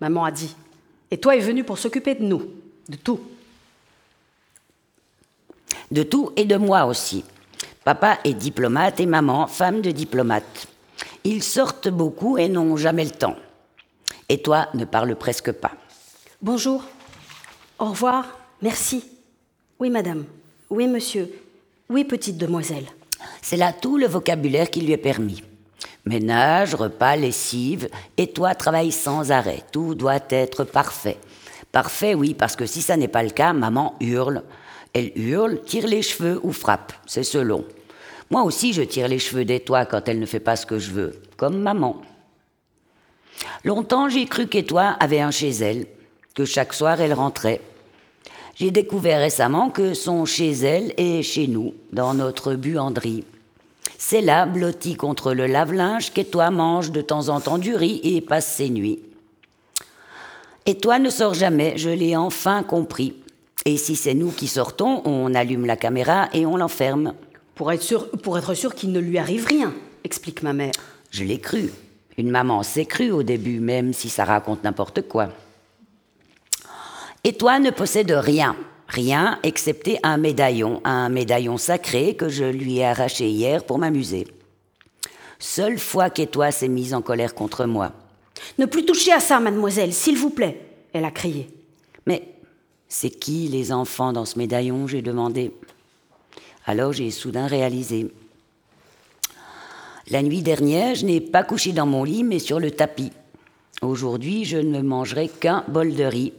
maman a dit. Et toi est venu pour s'occuper de nous, de tout. De tout et de moi aussi. Papa est diplomate et maman femme de diplomate. Ils sortent beaucoup et n'ont jamais le temps. Et toi ne parles presque pas. Bonjour. Au revoir. Merci. Oui, madame. Oui, monsieur. Oui, petite demoiselle. C'est là tout le vocabulaire qui lui est permis. Ménage, repas, lessive, et toi travaille sans arrêt. Tout doit être parfait. Parfait, oui, parce que si ça n'est pas le cas, maman hurle. Elle hurle, tire les cheveux ou frappe, c'est selon. Moi aussi, je tire les cheveux des toits quand elle ne fait pas ce que je veux, comme maman. Longtemps, j'ai cru qu'Étoile avait un chez elle, que chaque soir elle rentrait. J'ai découvert récemment que son chez elle est chez nous, dans notre buanderie. C'est là, blotti contre le lave-linge, qu'Étoile mange de temps en temps du riz et passe ses nuits. Étoile ne sort jamais, je l'ai enfin compris. Et si c'est nous qui sortons, on allume la caméra et on l'enferme. Pour être sûr, pour être sûr qu'il ne lui arrive rien, explique ma mère. Je l'ai cru. Une maman s'est crue au début, même si ça raconte n'importe quoi. Et toi ne possède rien, rien excepté un médaillon, un médaillon sacré que je lui ai arraché hier pour m'amuser. Seule fois qu'Étoile s'est mise en colère contre moi. Ne plus toucher à ça, mademoiselle, s'il vous plaît, elle a crié. Mais c'est qui les enfants dans ce médaillon? j'ai demandé. Alors j'ai soudain réalisé. La nuit dernière, je n'ai pas couché dans mon lit, mais sur le tapis. Aujourd'hui, je ne mangerai qu'un bol de riz.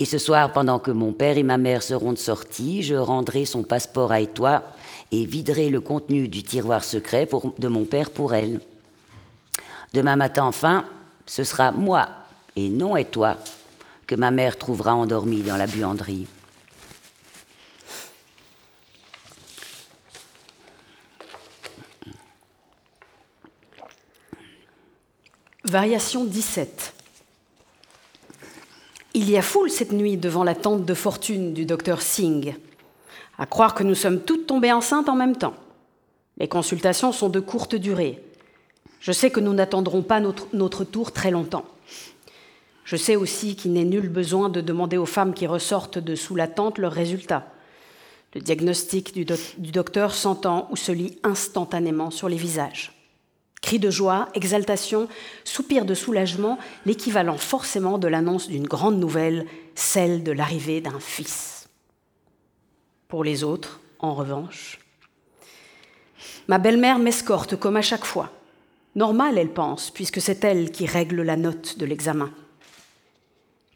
Et ce soir, pendant que mon père et ma mère seront de sortie, je rendrai son passeport à toi et viderai le contenu du tiroir secret de mon père pour elle. Demain matin, enfin, ce sera moi et non et que ma mère trouvera endormie dans la buanderie. Variation 17. Il y a foule cette nuit devant la tente de fortune du docteur Singh. À croire que nous sommes toutes tombées enceintes en même temps. Les consultations sont de courte durée. Je sais que nous n'attendrons pas notre, tour très longtemps. Je sais aussi qu'il n'est nul besoin de demander aux femmes qui ressortent de sous la tente leurs résultats. Le diagnostic du docteur s'entend ou se lit instantanément sur les visages. Cris de joie, exaltation, soupirs de soulagement, l'équivalent forcément de l'annonce d'une grande nouvelle, celle de l'arrivée d'un fils. Pour les autres, en revanche, ma belle-mère m'escorte comme à chaque fois. Normal, elle pense, puisque c'est elle qui règle la note de l'examen.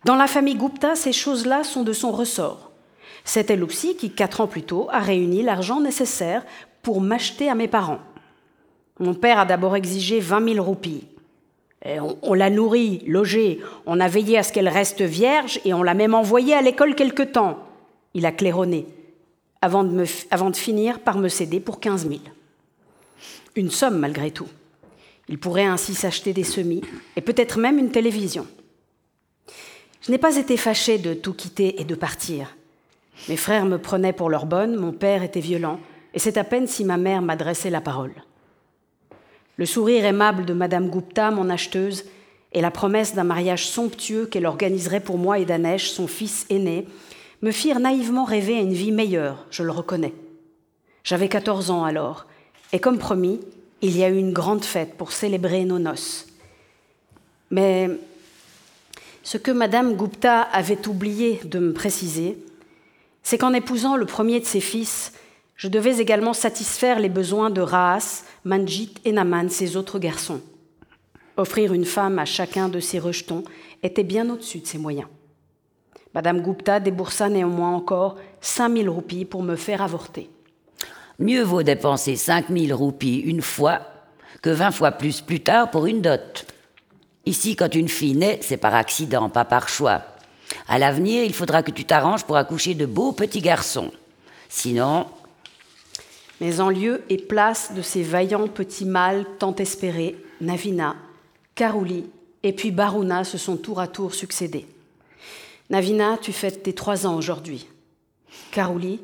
Dans la famille Gupta, ces choses-là sont de son ressort. C'est elle aussi qui, quatre ans plus tôt, a réuni l'argent nécessaire pour m'acheter à mes parents. Mon père a d'abord exigé 20 000 roupies. on, l'a nourrie, logée, on a veillé à ce qu'elle reste vierge et on l'a même envoyée à l'école quelque temps. Il a claironné, avant de, finir par me céder pour 15 000. Une somme malgré tout. Il pourrait ainsi s'acheter des semis et peut-être même une télévision. Je n'ai pas été fâchée de tout quitter et de partir. Mes frères me prenaient pour leur bonne, mon père était violent, et c'est à peine si ma mère m'adressait la parole. Le sourire aimable de Madame Gupta, mon acheteuse, et la promesse d'un mariage somptueux qu'elle organiserait pour moi et Danesh, son fils aîné, me firent naïvement rêver à une vie meilleure, je le reconnais. J'avais 14 ans alors, et comme promis, il y a eu une grande fête pour célébrer nos noces. Mais ce que Madame Gupta avait oublié de me préciser, c'est qu'en épousant le premier de ses fils, je devais également satisfaire les besoins de Rahas, Manjit et Naman, ses autres garçons. Offrir une femme à chacun de ces rejetons était bien au-dessus de ses moyens. Madame Gupta déboursa néanmoins encore 5000 roupies pour me faire avorter. Mieux vaut dépenser 5000 roupies une fois que 20 fois plus plus tard pour une dot. Ici, quand une fille naît, c'est par accident, pas par choix. À l'avenir, il faudra que tu t'arranges pour accoucher de beaux petits garçons. Sinon, mais en lieu et place de ces vaillants petits mâles tant espérés, Navina, Karuli et puis Baruna se sont tour à tour succédés. Navina, tu fêtes tes trois ans aujourd'hui. Karuli,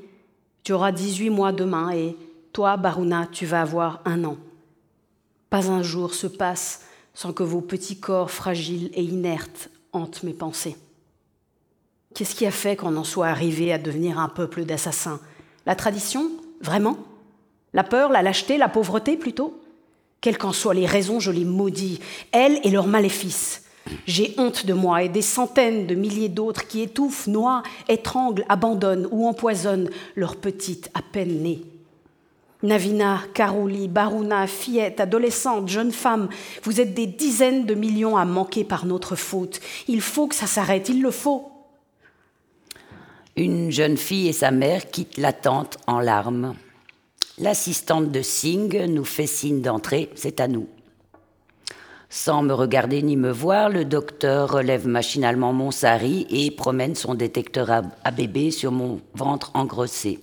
tu auras 18 mois demain et toi, Baruna, tu vas avoir un an. Pas un jour se passe sans que vos petits corps fragiles et inertes hantent mes pensées. Qu'est-ce qui a fait qu'on en soit arrivé à devenir un peuple d'assassins? La tradition? Vraiment? La peur, la lâcheté, la pauvreté plutôt? Quelles qu'en soient les raisons, je les maudis, elles et leurs maléfices. J'ai honte de moi et des centaines de milliers d'autres qui étouffent, noient, étranglent, abandonnent ou empoisonnent leurs petites à peine nées. Navina, Karouli, Baruna, fillettes, adolescentes, jeunes femmes, vous êtes des dizaines de millions à manquer par notre faute. Il faut que ça s'arrête, il le faut. Une jeune fille et sa mère quittent la tente en larmes. L'assistante de Singh nous fait signe d'entrer, c'est à nous. Sans me regarder ni me voir, le docteur relève machinalement mon sari et promène son détecteur à, bébé sur mon ventre engrossé.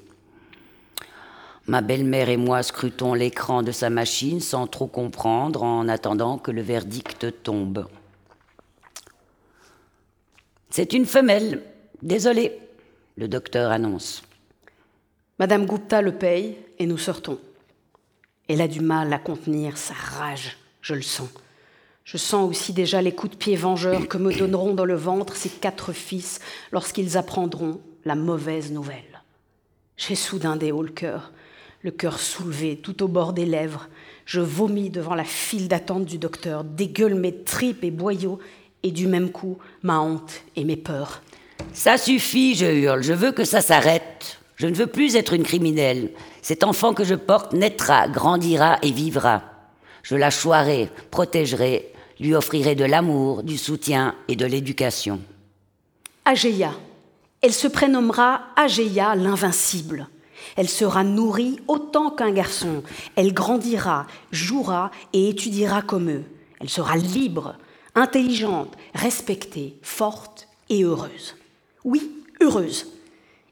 Ma belle-mère et moi scrutons l'écran de sa machine sans trop comprendre en attendant que le verdict tombe. C'est une femelle. Désolé, le docteur annonce. Madame Gupta le paye et nous sortons. Elle a du mal à contenir sa rage, je le sens. Je sens aussi déjà les coups de pied vengeurs que me donneront dans le ventre ces quatre fils lorsqu'ils apprendront la mauvaise nouvelle. J'ai soudain des hauts le cœur, le cœur soulevé tout au bord des lèvres. Je vomis devant la file d'attente du docteur, dégueule mes tripes et boyaux, et du même coup ma honte et mes peurs. Ça suffit, je hurle, je veux que ça s'arrête. Je ne veux plus être une criminelle. Cet enfant que je porte naîtra, grandira et vivra. Je la choirai, protégerai, lui offrirai de l'amour, du soutien et de l'éducation. Agéia. Elle se prénommera Agéia l'invincible. Elle sera nourrie autant qu'un garçon. Elle grandira, jouera et étudiera comme eux. Elle sera libre, intelligente, respectée, forte et heureuse. Oui, heureuse.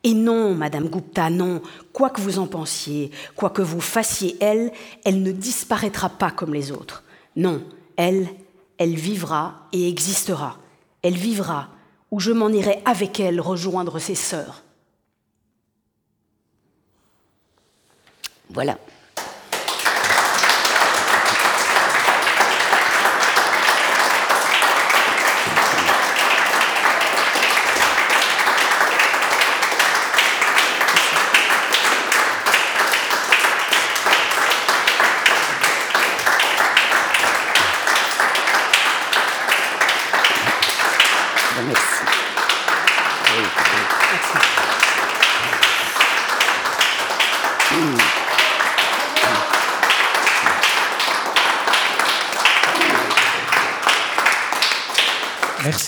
Et non, Madame Gupta, non, quoi que vous en pensiez, quoi que vous fassiez, elle, elle ne disparaîtra pas comme les autres. Non, elle, elle vivra et existera. Elle vivra, ou je m'en irai avec elle rejoindre ses sœurs. Voilà.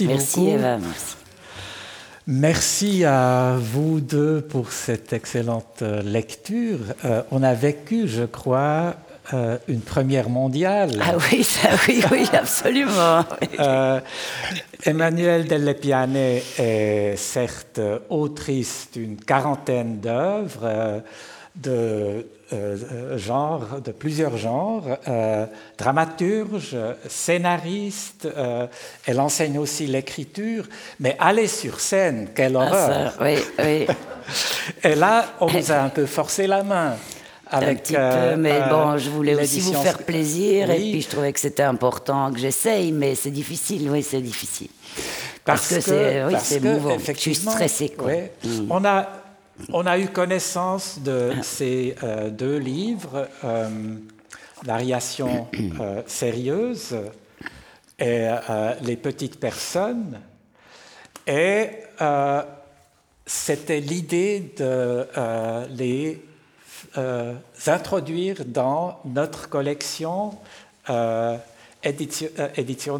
Merci, beaucoup. Eva, merci. Merci à vous deux pour cette excellente euh, lecture. Euh, on a vécu, je crois, euh, une première mondiale. Ah oui, ça, oui, oui, absolument. Euh, Emmanuel Dellepiane est certes autrice d'une quarantaine d'œuvres de euh, genre, de plusieurs genres, euh, dramaturge, scénariste, euh, elle enseigne aussi l'écriture, mais aller sur scène, quelle Ah, horreur ça, oui, oui. Et là, on nous a un peu forcé la main. Avec, un petit peu, mais euh, bon, je voulais aussi vous faire plaisir, et Oui. puis je trouvais que c'était important que j'essaye, mais c'est difficile, oui, c'est difficile. Parce, que c'est oui, parce c'est que, émouvant. Je suis stressée, quoi. Mm. on, a, on a eu connaissance de ces euh, deux livres, euh, euh, sérieuses et euh, Les petites personnes. Et c'était l'idée de les introduire dans notre collection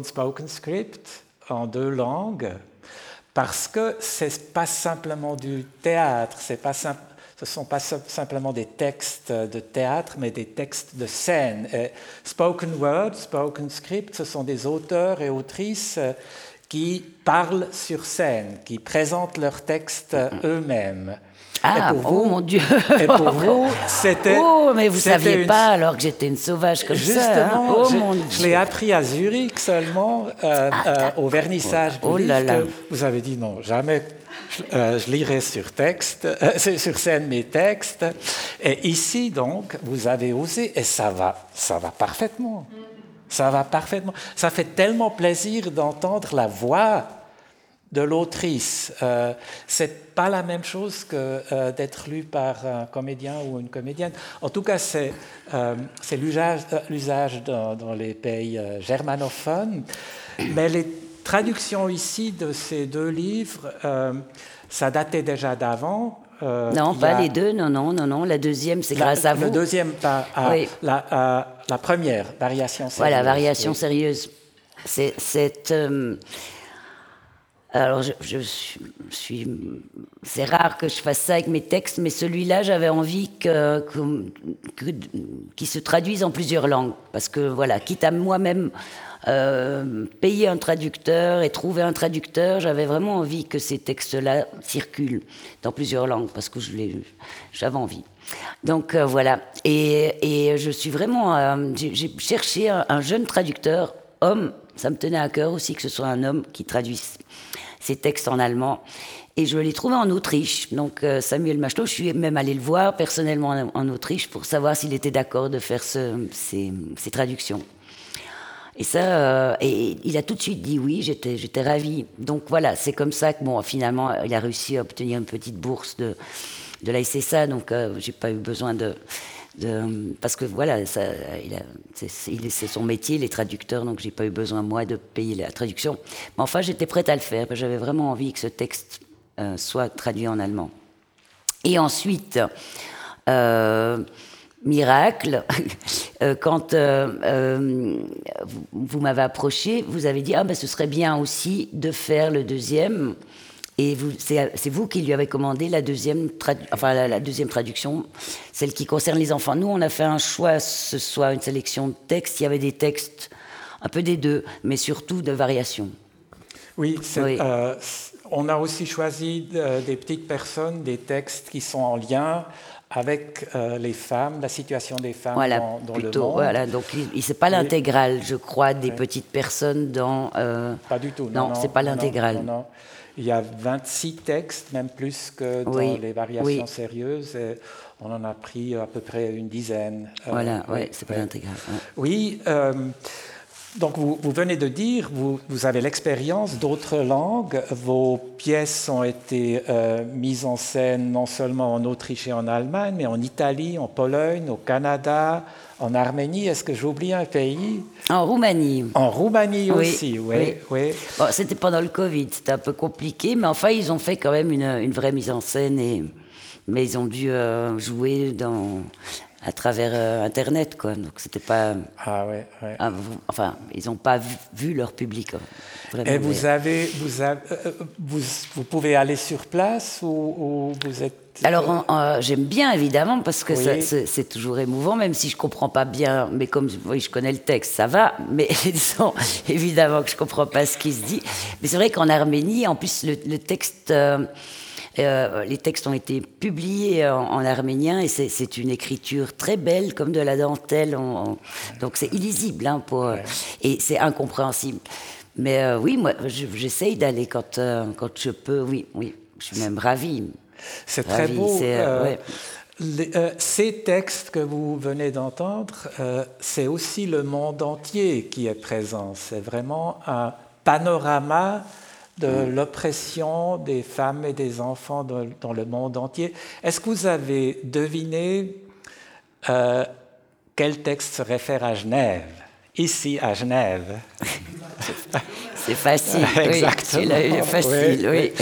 de Spoken Script en deux langues, parce que c'est pas simplement du théâtre, c'est pas sim- ce ne sont pas sim- simplement des textes de théâtre, mais des textes de scène. Et spoken word, spoken script, ce sont des auteurs et autrices euh, qui parlent sur scène, qui présentent leurs textes euh, eux-mêmes. Ah, pour oh vous- mon Dieu Et pour vous, c'était. Oh, mais vous c'était saviez une- pas alors que j'étais une sauvage comme Justement, ça. hein. Oh je, mon je l'ai appris à Zurich seulement, euh, euh, au vernissage du Oh là vous avez dit non, jamais je, euh, je lirai sur texte, sur scène mes textes. Et ici, donc, vous avez osé, et ça va, ça va parfaitement. Ça va parfaitement. Ça fait tellement plaisir d'entendre la voix de l'autrice. Euh, c'est pas la même chose que euh, d'être lu par un comédien ou une comédienne. En tout cas, c'est euh, l'usage euh, l'usage dans, dans les pays germanophones. Mais les traductions ici de ces deux livres, ça datait déjà d'avant. Euh, Non, pas a- les deux, non, non, non, non. La deuxième, c'est grâce à Le vous. deuxième, pas à- Oui. la, à- la première, variation sérieuse. Voilà, variation oui. sérieuse. C'est, euh, alors, c'est rare que je fasse ça avec mes textes, mais celui-là, j'avais envie qu'il se traduise en plusieurs langues, parce que voilà, quitte à moi-même euh, payer un traducteur et trouver un traducteur, j'avais vraiment envie que ces textes-là circulent dans plusieurs langues, parce que je l'ai, j'avais envie. Donc euh, voilà, et, je suis vraiment, euh, j'ai, cherché un jeune traducteur, homme, ça me tenait à cœur aussi que ce soit un homme qui traduise ces textes en allemand. Et je l'ai trouvé en Autriche. Donc euh, Samuel Machelot, je suis même allée le voir personnellement en, Autriche pour savoir s'il était d'accord de faire ce- ces, traductions. Et ça, euh, et il a tout de suite dit oui, j'étais, j'étais ravie. Donc voilà, c'est comme ça que bon, finalement, il a réussi à obtenir une petite bourse de, de la SSA, donc euh, j'ai pas eu besoin de, de- parce que voilà, c'est, son métier, les traducteurs, donc j'ai pas eu besoin moi de payer la traduction. Mais enfin, j'étais prête à le faire, parce que j'avais vraiment envie que ce texte euh, soit traduit en allemand. Et ensuite, euh, miracle, euh, quand vous, m'avez approché, vous avez dit ah ben ce serait bien aussi de faire le deuxième. Et c'est vous qui lui avez commandé la deuxième, enfin, la, deuxième traduction, celle qui concerne les enfants. Nous, on a fait un choix, ce soit une sélection de textes. Il y avait des textes un peu des deux, mais surtout de variations. Oui, euh, on a aussi choisi euh, des petites personnes, des textes qui sont en lien avec euh, les femmes, la situation des femmes dans, le monde. Voilà, donc c'est pas l'intégrale, je crois, des petites personnes dans. pas du tout. Non, non c'est pas l'intégrale. Il y a 26 textes, même plus que dans les variations sérieuses. Et on en a pris à peu près une dizaine. Voilà, oui, c'est pas l'intégrale. Oui. Donc vous, venez de dire, vous, vous avez l'expérience d'autres langues, vos pièces ont été euh, mises en scène non seulement en Autriche et en Allemagne, mais en Italie, en Pologne, au Canada, en Arménie. Est-ce que j'oublie un pays? En Roumanie. En Roumanie aussi, oui. oui. Bon, c'était pendant le Covid, c'était un peu compliqué, mais enfin ils ont fait quand même une, une vraie mise en scène, et, mais ils ont dû euh, jouer dans à travers euh, Internet, quoi. Donc c'était pas. Ah ouais. ouais. Ah, enfin, ils n'ont pas vu, leur public. Hein. Et vous avez, vous, avez, euh, vous, vous, pouvez aller sur place ou, vous êtes. Alors j'aime bien évidemment parce que c'est toujours émouvant, même si je comprends pas bien. Mais comme oui, je connais le texte, ça va. Mais disons évidemment que je comprends pas ce qui se dit. Mais c'est vrai qu'en Arménie, en plus le, texte. Euh, les textes ont été publiés en, arménien et c'est une écriture très belle, comme de la dentelle. donc c'est illisible hein, pour, et c'est incompréhensible. Mais euh, oui, moi, j'essaye d'aller quand, euh, quand je peux. Oui, oui, je suis même ravie. C'est très beau. ces textes que vous venez d'entendre, c'est aussi le monde entier qui est présent. C'est vraiment un panorama de l'oppression des femmes et des enfants dans, le monde entier. Est-ce que vous avez deviné euh, quel texte se réfère à Genève? Ici, à Genève. C'est facile. Exactement. Oui, facile, oui.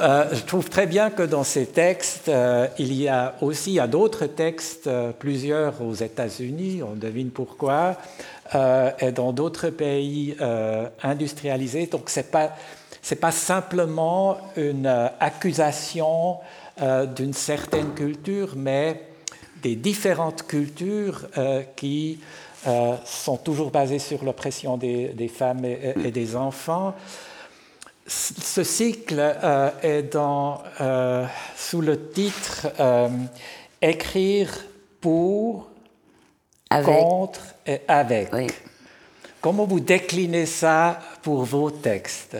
Euh, je trouve très bien que dans ces textes, euh, il y a aussi d'autres textes, plusieurs aux États-Unis, on devine pourquoi, et dans d'autres pays industrialisés. Donc, c'est pas ce n'est pas simplement une euh, accusation euh, d'une certaine culture, mais des différentes cultures euh, qui sont toujours basées sur l'oppression des, femmes et, des enfants. Ce cycle est dans, sous le titre Écrire pour, contre et avec. Comment vous déclinez ça pour vos textes?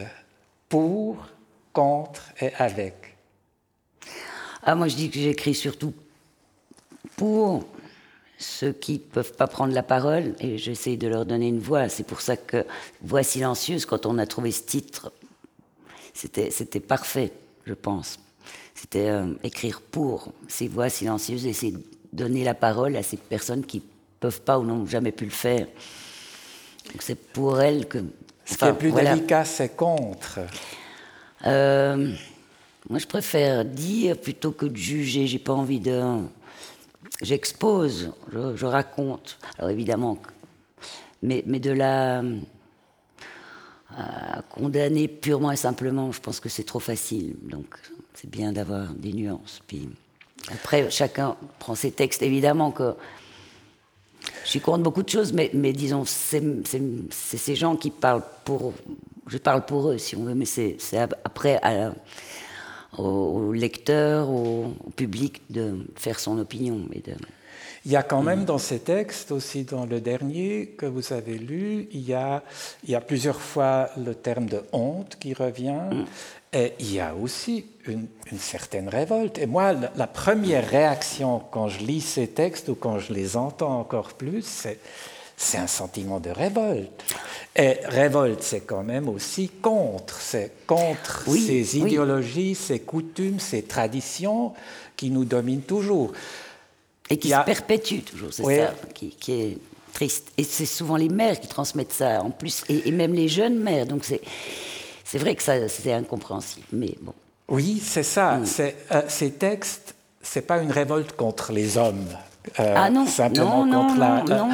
Pour, contre et avec Ah, moi je dis que j'écris surtout pour ceux qui ne peuvent pas prendre la parole et j'essaie de leur donner une voix. C'est pour ça que Voix silencieuse, quand on a trouvé ce titre, c'était, parfait, je pense. C'était euh, écrire pour ces voix silencieuses et c'est donner la parole à ces personnes qui ne peuvent pas ou n'ont jamais pu le faire. C'est pour elles que ce qui est plus délicat, c'est contre. Euh, moi, je préfère dire plutôt que de juger. J'ai pas envie de. J'expose, je, raconte. Alors évidemment, mais, mais de la condamner purement et simplement, je pense que c'est trop facile. Donc, c'est bien d'avoir des nuances. Puis après, chacun prend ses textes. Évidemment que je suis contre beaucoup de choses, mais, mais disons, c'est ces gens qui parlent pour. Je parle pour eux, si on veut, mais c'est après au, lecteur, au, public de faire son opinion. De, il y a quand même dans ces textes, aussi dans le dernier que vous avez lu, il y a, il y a plusieurs fois le terme de honte qui revient. Mm. Et il y a aussi une, certaine révolte. Et moi, la, première réaction quand je lis ces textes ou quand je les entends encore plus, c'est, c'est un sentiment de révolte. Et révolte, c'est quand même aussi contre. C'est contre ces idéologies, ces coutumes, ces traditions qui nous dominent toujours. Et qui se perpétuent toujours, c'est ça qui, est triste. Et c'est souvent les mères qui transmettent ça en plus, et, et même les jeunes mères. Donc c'est c'est vrai que c'est incompréhensible, mais bon. Oui, c'est ça. Euh, ces textes, c'est pas une révolte contre les hommes. euh, ah non, simplement non, contre non, la, non.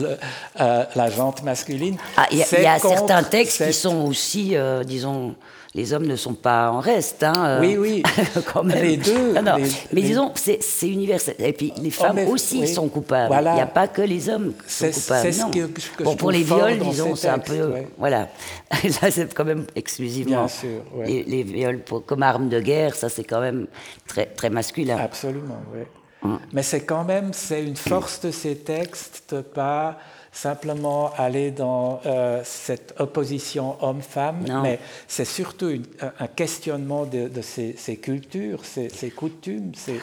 euh, la jante masculine. Ah, il y a, y a certains textes qui sont aussi, euh, disons, les hommes ne sont pas en reste. Hein, oui, oui. quand même. Les deux. Non, non. les- Mais les- disons, c'est universel. Et puis les femmes mais- aussi oui. sont coupables. Voilà. Il n'y a pas que les hommes qui sont coupables. c'est ce non. que- que je bon, pour les viols, disons, ces c'est un peu. ouais. Voilà. Là, c'est quand même exclusivement. Bien sûr, ouais. les, les viols pour- comme arme de guerre, ça c'est quand même très, très masculin. Absolument, oui. Hum. Mais c'est quand même, c'est une force de ces textes pas simplement aller dans euh, cette opposition homme-femme, mais c'est surtout une- un- questionnement de, de ces, ces cultures, ces, ces coutumes. ces-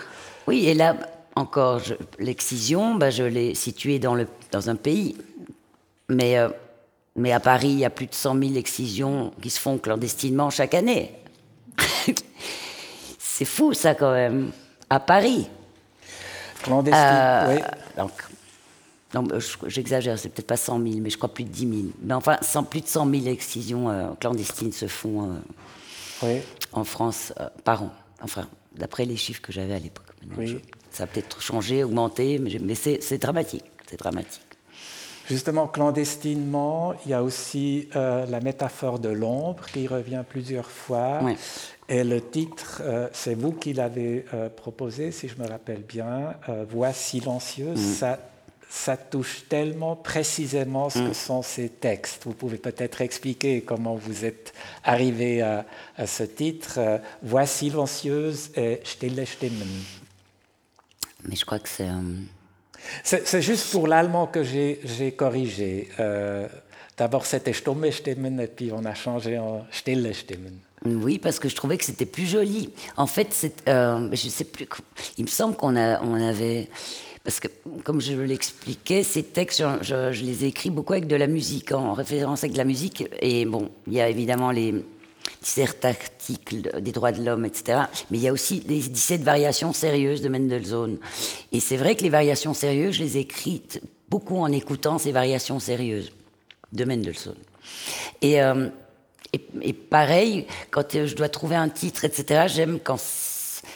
Oui, et là encore, l'excision, bah, je l'ai située dans, le, dans un pays. Mais, euh, mais à Paris, il y a plus de 100 000 excisions qui se font clandestinement chaque année. c'est fou, ça, quand même. À Paris. Clandestine, Euh, oui. donc, non, j'exagère, c'est peut-être pas 100 000, mais je crois plus de 10 000. Mais enfin, cent- plus de 100 000 excisions euh, clandestines se font euh, oui. en France euh, par an. Enfin, d'après les chiffres que j'avais à l'époque. Oui. Ça a peut-être changé, augmenté, mais, c'est dramatique. C'est dramatique. Justement, clandestinement, il y a aussi la métaphore de l'ombre qui revient plusieurs fois. Ouais. Et le titre, euh, c'est vous qui l'avez euh, proposé, si je me rappelle bien, euh, Voix silencieuse. Mm. Ça, ça touche tellement précisément ce Mm. que sont ces textes. Vous pouvez peut-être expliquer comment vous êtes arrivé à, à ce titre, euh, Voix silencieuse et Stille Stimmen. Mais je crois que c'est. euh, C'est juste pour l'allemand que j'ai corrigé. Euh, D'abord, c'était Stumme Stimmen et puis on a changé en Stille Stimmen. Oui, parce que je trouvais que c'était plus joli. En fait, c'est, euh, je sais plus. Il me semble qu'on on avait, parce que comme je l'expliquais, ces textes, je, je- je les ai écrits beaucoup avec de la musique, en référence avec de la musique. Et bon, il y a évidemment les 17 articles des droits de l'homme, etc. Mais il y a aussi les 17 variations sérieuses de Mendelssohn. Et c'est vrai que les variations sérieuses, je les ai écrites beaucoup en écoutant ces variations sérieuses de Mendelssohn. Et, euh, et pareil, quand euh, je dois trouver un titre, etc., j'aime quand.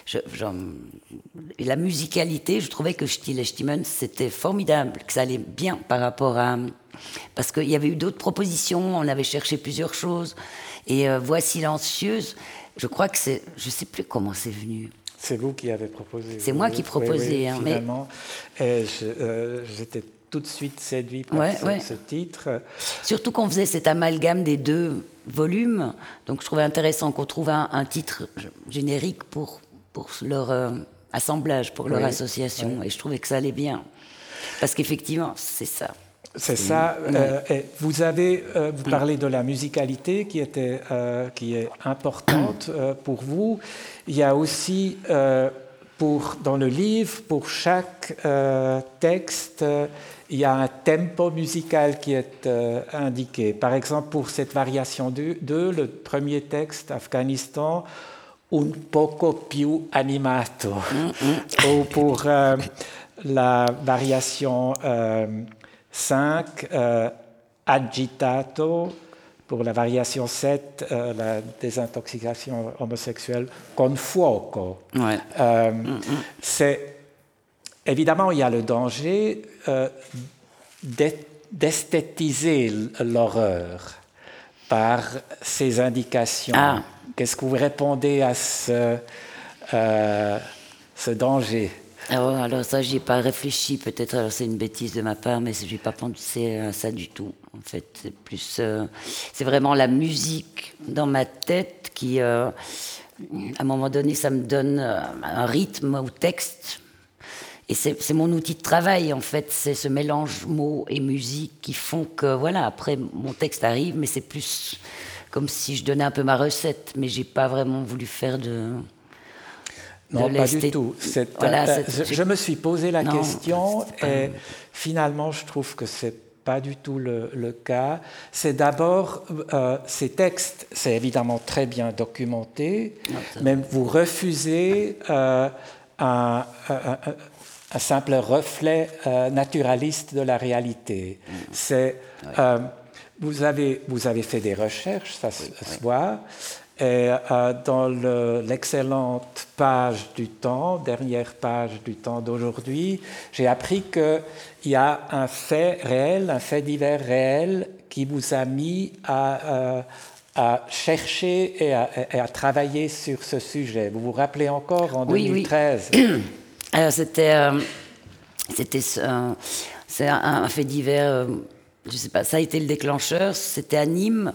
Je- et la musicalité, je trouvais que Stille Stimmen, c'était formidable, que ça allait bien par rapport à. Parce qu'il y avait eu d'autres propositions, on avait cherché plusieurs choses. Et euh, Voix silencieuse, je crois que c'est. Je ne sais plus comment c'est venu. C'est vous qui avez proposé. C'est moi qui proposais, oui, hein, mais- finalement. Et euh, j'étais tout de suite séduit par Ouais, ce, ouais. ce titre. Surtout qu'on faisait cet amalgame des deux volumes. Donc je trouvais intéressant qu'on trouve un, un titre générique pour, pour leur euh, assemblage, pour leur Oui, association. Et je trouvais que ça allait bien. Parce qu'effectivement, c'est ça. C'est ça. euh, et vous avez, euh, vous parlez de la musicalité qui était, qui est importante pour vous. Il y a aussi, pour dans le livre, pour chaque euh, texte, euh, il y a un tempo musical qui est euh, indiqué. Par exemple, pour cette variation 2, le premier texte, Afghanistan, un poco più animato. Ou pour euh, la variation euh, 5, euh, agitato. Pour la variation 7, euh, la désintoxication homosexuelle, con fuoco. Ouais. Euh, C'est évidemment il y a le danger euh, d'est- d'esthétiser l'horreur par ces indications. Ah. Qu'est-ce que vous répondez à ce, euh, danger? Alors, Ah alors ça, j'y ai pas réfléchi. Peut-être, alors c'est une bêtise de ma part, mais je n'ai pas pensé à ça du tout. En fait, c'est plus, euh, c'est vraiment la musique dans ma tête qui, euh, à un moment donné, ça me donne un rythme au texte. Et c'est mon outil de travail, en fait. C'est ce mélange mots et musique qui font que, voilà, après, mon texte arrive, mais c'est plus comme si je donnais un peu ma recette, mais j'ai pas vraiment voulu faire de. Non, pas du tout. Voilà, euh, je, je me suis posé la Non, question pas- et finalement, je trouve que c'est pas du tout le, le cas. C'est d'abord, euh, ces textes, c'est évidemment très bien documenté, mais vous refusez euh, un, un- un- un simple reflet euh, naturaliste de la réalité. Mm. C'est, vous, avez, vous avez fait des recherches, ça se voit, Et dans l'excellente page du temps, dernière page du temps d'aujourd'hui, j'ai appris qu'il y a un fait réel, un fait divers réel qui vous a mis à, à chercher et à, travailler sur ce sujet. Vous vous rappelez encore en 2013 Alors c'était euh, c'était c'est un, fait divers. Euh, je sais pas. Ça a été le déclencheur. C'était à Nîmes.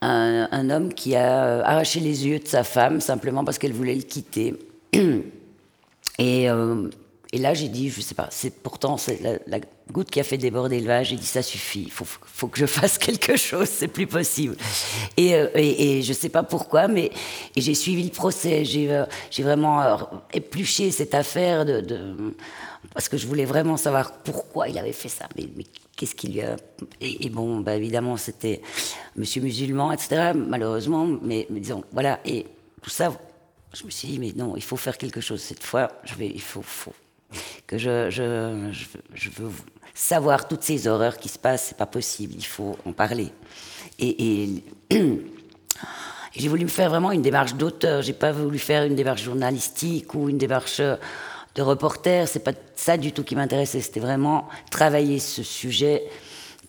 Un, homme qui a euh, arraché les yeux de sa femme simplement parce qu'elle voulait le quitter. Et, et là, j'ai dit, je sais pas, c'est pourtant c'est la, goutte qui a fait déborder le. J'ai dit, ça suffit, il faut, faut, que je fasse quelque chose, c'est plus possible. Et, euh, et, et, je sais pas pourquoi, mais j'ai suivi le procès. J'ai euh, vraiment euh, épluché cette affaire de, parce que je voulais vraiment savoir pourquoi il avait fait ça. Mais, qu'est-ce qu'il y a et, bon, bah, évidemment, c'était Monsieur musulman, etc. Malheureusement, mais, disons, voilà, et tout ça. Je me suis dit, mais non, il faut faire quelque chose cette fois. Je il faut, que je, veux savoir toutes ces horreurs qui se passent, c'est pas possible, il faut en parler. Et, j'ai voulu me faire vraiment une démarche d'auteur, j'ai pas voulu faire une démarche journalistique ou une démarche de reporter, c'est pas ça du tout qui m'intéressait, c'était vraiment travailler ce sujet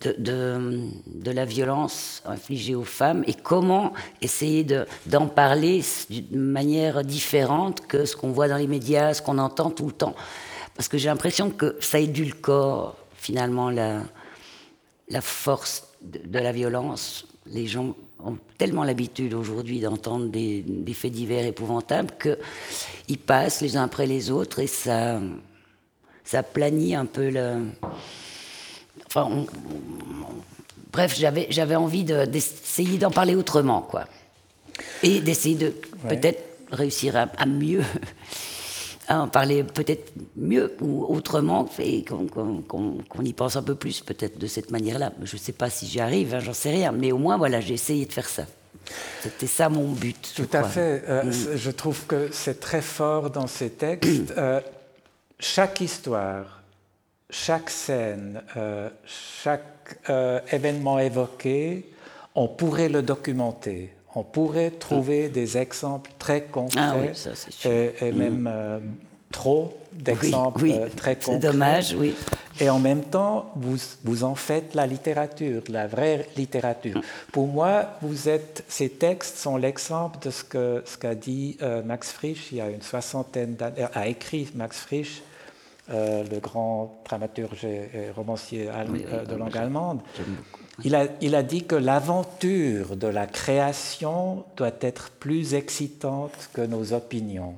de, de, de, la violence infligée aux femmes et comment essayer d'en parler d'une manière différente que ce qu'on voit dans les médias, ce qu'on entend tout le temps. Parce que j'ai l'impression que ça édulcore finalement la, la force de, la violence. Les gens ont tellement l'habitude aujourd'hui d'entendre des, des, faits divers épouvantables qu'ils passent les uns après les autres et ça, ça planit un peu le. Enfin, bref, j'avais, j'avais envie d'essayer d'en parler autrement, quoi. Et d'essayer de peut-être réussir à mieux en parler peut-être mieux ou autrement et qu'on y pense un peu plus peut-être de cette manière-là. Je ne sais pas si j'y arrive, hein, j'en sais rien, mais au moins voilà, j'ai essayé de faire ça. C'était ça mon but. Tout à fait. Euh, mm. Je trouve que c'est très fort dans ces textes. Euh, chaque histoire, chaque scène, euh, chaque événement évoqué, on pourrait le documenter on pourrait trouver des exemples très concrets ah et, même mm. euh, trop d'exemples euh, très concrets. C'est dommage, oui. Et en même temps, vous, vous en faites la littérature, la vraie littérature. Pour moi, vous êtes, ces textes sont l'exemple de ce qu'a ce qu'a dit euh, Max Frisch il y a une soixantaine d'années, a écrit Max Frisch, le grand dramaturge et romancier de langue allemande. Il a, dit que l'aventure de la création doit être plus excitante que nos opinions.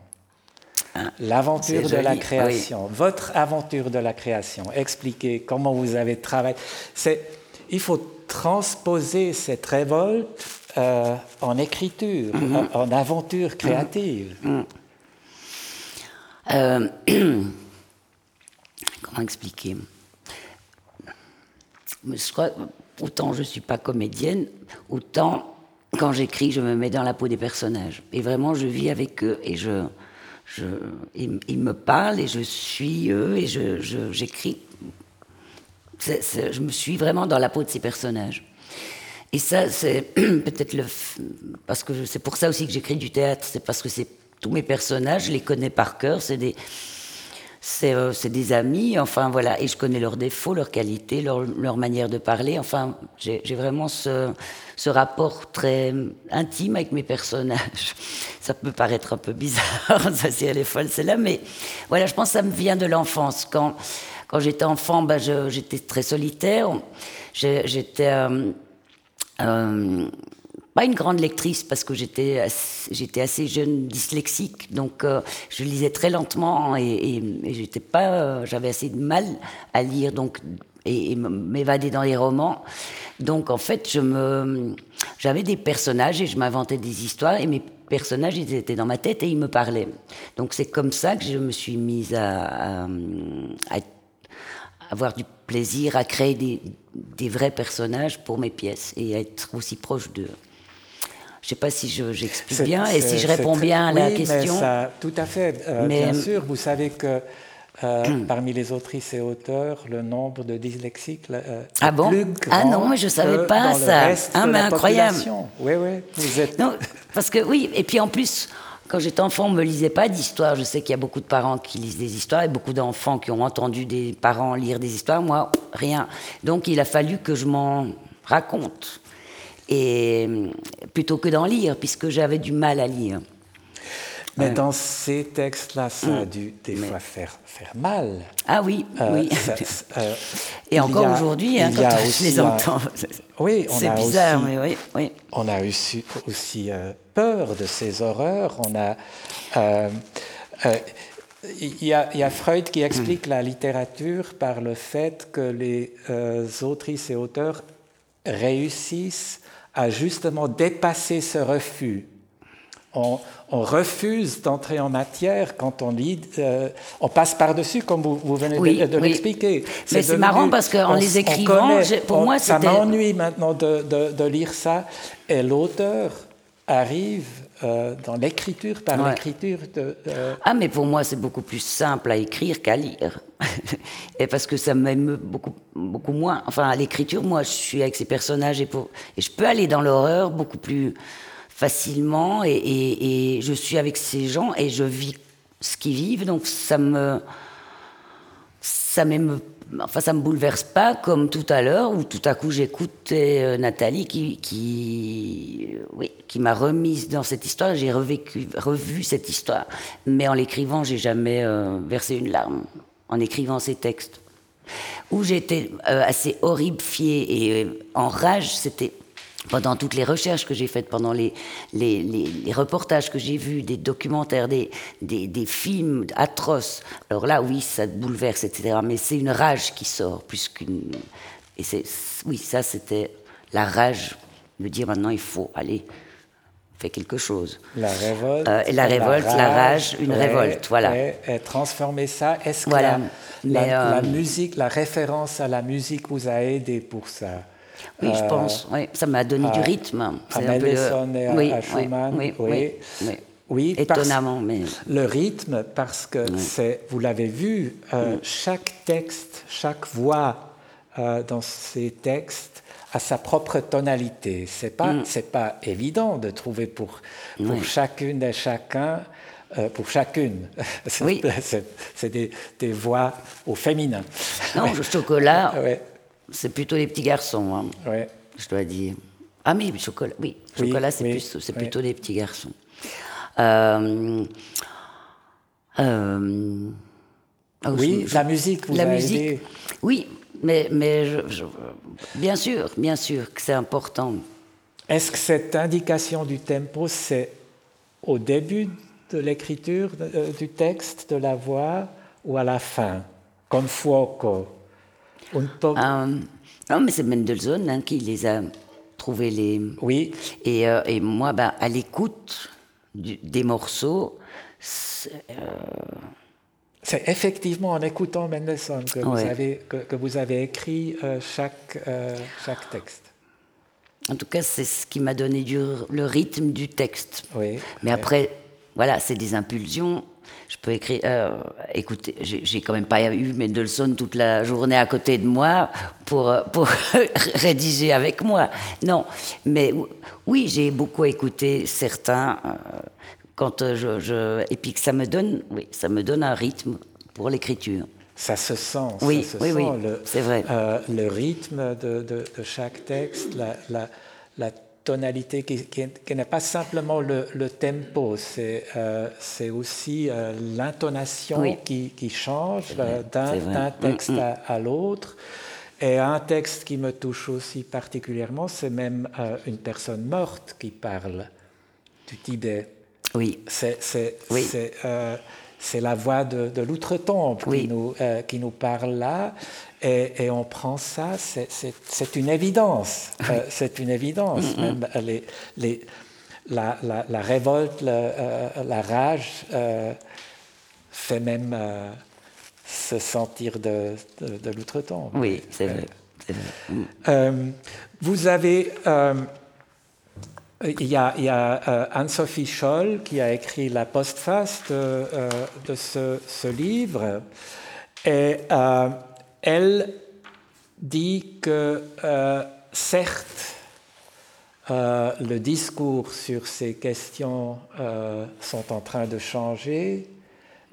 Ah, l'aventure de la création, votre aventure de la création, expliquez comment vous avez travaillé. il faut transposer cette révolte euh, en écriture, mm-hmm. en, aventure créative. Mm-hmm. Euh, comment expliquer? Je crois, autant je ne suis pas comédienne, autant quand j'écris, je me mets dans la peau des personnages. Et vraiment, je vis avec eux et je, je, ils, me parlent et je suis eux et j'écris. Je, je me suis vraiment dans la peau de ces personnages. Et ça, c'est peut-être le. Parce que c'est pour ça aussi que j'écris du théâtre. C'est parce que c'est tous mes personnages, je les connais par cœur. C'est des euh, c'est des amis, enfin voilà, et je connais leurs défauts, leurs qualités, leur, leur manière de parler. Enfin, j'ai vraiment ce, ce, rapport très intime avec mes personnages. Ça peut paraître un peu bizarre, ça si elle est folle, c'est là, mais voilà, je pense que ça me vient de l'enfance. Quand, quand j'étais enfant, bah, j'étais très solitaire. J'étais euh, euh, pas une grande lectrice parce que j'étais j'étais assez jeune dyslexique donc euh, je lisais très lentement et, j'étais pas euh, j'avais assez de mal à lire donc et, m'évader dans les romans donc en fait je me j'avais des personnages et je m'inventais des histoires et mes personnages ils étaient dans ma tête et ils me parlaient donc c'est comme ça que je me suis mise à, à, avoir du plaisir à créer des, des vrais personnages pour mes pièces et à être aussi proche d'eux. Je ne sais pas si j'explique bien et si je réponds bien à la question. Mais ça, tout à fait. Euh, bien sûr, vous savez que euh, parmi les autrices et auteurs, le nombre de dyslexiques euh, ah bon plus Ah non, je ne savais pas ça. Ah, de mais incroyable. Oui, oui, vous êtes. Non, parce que oui, et puis en plus, quand j'étais enfant, on ne me lisait pas d'histoires. Je sais qu'il y a beaucoup de parents qui lisent des histoires et beaucoup d'enfants qui ont entendu des parents lire des histoires. Moi, rien. Donc il a fallu que je m'en raconte. Et plutôt que d'en lire, puisque j'avais du mal à lire. Mais dans ces textes-là, ça a dû des fois faire, faire mal. Ah oui, Euh, oui. ça- euh, Et encore aujourd'hui, hein, quand je les un- entends, Oui, c'est bizarre, aussi- mais oui, oui. On a aussi, aussi euh, peur de ces horreurs. On a, euh, euh, il y, a, il y a Freud qui explique la littérature par le fait que les euh, autrices et auteurs réussissent à justement dépasser ce refus. On, on refuse d'entrer en matière quand on lit, euh, on passe par-dessus, comme vous, vous venez Oui, de, de oui. l'expliquer. Mais c'est marrant parce qu'en les écrivant, connaît, pour on- moi, ça c'était- m'ennuie maintenant de, de- de lire ça. Et l'auteur arrive euh, dans l'écriture, par Ouais. l'écriture de. euh, Ah, mais pour moi, c'est beaucoup plus simple à écrire qu'à lire. et parce que ça m'aime beaucoup, beaucoup moins. Enfin, à l'écriture, moi, je suis avec ces personnages et, pour, et je peux aller dans l'horreur beaucoup plus facilement. Et, et- et je suis avec ces gens et je vis ce qu'ils vivent. Donc, ça me. Ça m'émeut. Enfin, ça me bouleverse pas comme tout à l'heure où tout à coup j'écoutais euh, Nathalie qui, euh, oui, qui m'a remise dans cette histoire. J'ai revécu, revu cette histoire, mais en l'écrivant, j'ai jamais euh, versé une larme en écrivant ces textes. Où j'étais assez horrifiée et en rage, c'était pendant toutes les recherches que j'ai faites, pendant les, les, les- les reportages que j'ai vus, des documentaires, des, des, des films atroces. Alors là, oui, ça te bouleverse, etc. Mais c'est une rage qui sort, plus qu'une. Et c'est, oui, ça, c'était la rage de dire maintenant, il faut aller faire quelque chose. la révolte. Euh, la révolte, la rage, une révolte, voilà. Et, transformer ça. Est-ce que Voilà. la, euh, la musique, la référence à la musique vous a aidé pour ça? Oui, je Euh, pense. Oui, ça m'a donné du à- rythme. à peu le- Mendelssohn et à- oui, à Schumann, Oui, oui. oui, oui. Oui, parce- Étonnamment, mais. Le rythme, parce que c'est, vous l'avez vu, euh, chaque texte, chaque voix euh, dans ces textes a sa propre tonalité. C'est pas, c'est pas évident de trouver pour, pour chacune et chacun, euh, pour chacune. c'est, Oui. c'est- des, des voix au féminin. Non, le chocolat, Ouais, c'est plutôt les petits garçons, hein, ouais. je dois dire. Ah, mais chocolat, oui, Oui, chocolat, c'est, oui, oui. plutôt les petits garçons. Euh, euh, ah, Oui, je- la musique vous la musique, aidé. Oui, mais, mais je- je- bien sûr, bien sûr que c'est important. Est-ce que cette indication du tempo, c'est au début de l'écriture euh, du texte, de la voix, ou à la fin Con fuoco? Euh, non, mais c'est Mendelssohn hein, qui les a trouvés les. Oui, Et, euh, et moi, ben, à l'écoute des morceaux, c'est- c'est effectivement en écoutant Mendelssohn que, vous, avez, que, que vous avez écrit euh, chaque, euh, chaque texte. en tout cas, c'est ce qui m'a donné du- le rythme du texte. Oui. Mais après, voilà, c'est des impulsions. Je peux écrire. euh, écoutez, j'ai quand même pas eu Mendelssohn toute la journée à côté de moi pour, euh, pour rédiger avec moi. Non. Mais oui, j'ai beaucoup écouté certains. euh, quand euh, je, je- Et puis que ça me donne, oui, ça me donne un rythme pour l'écriture. Ça se sent, Oui, ça se oui, sent oui, le, c'est vrai. euh, le rythme de, de- de chaque texte, la, la- la tonalité qui, qui- qui n'est pas simplement le, le tempo, c'est euh, aussi euh, l'intonation Oui. qui, qui change euh, d'un Mm, texte à, à l'autre. Et un texte qui me touche aussi particulièrement, c'est même euh, une personne morte qui parle du Tibet. Oui, C'est c'est- Oui. C'est, euh, la voix de, de l'outre-tombe Oui. qui, nous, euh, qui nous parle là. Et, et on prend ça, c'est- une évidence. Euh, c'est une évidence. Même les, les, la, la, la révolte, le, euh, la rage euh, fait même euh, se sentir de, de, de l'outre-tombe. oui, c'est vrai. Mm. Euh, vous avez euh, Il y a, euh, Anne-Sophie Scholl qui a écrit la postface de, euh, de ce, livre et euh, elle dit que certes le discours sur ces questions sont en train de changer,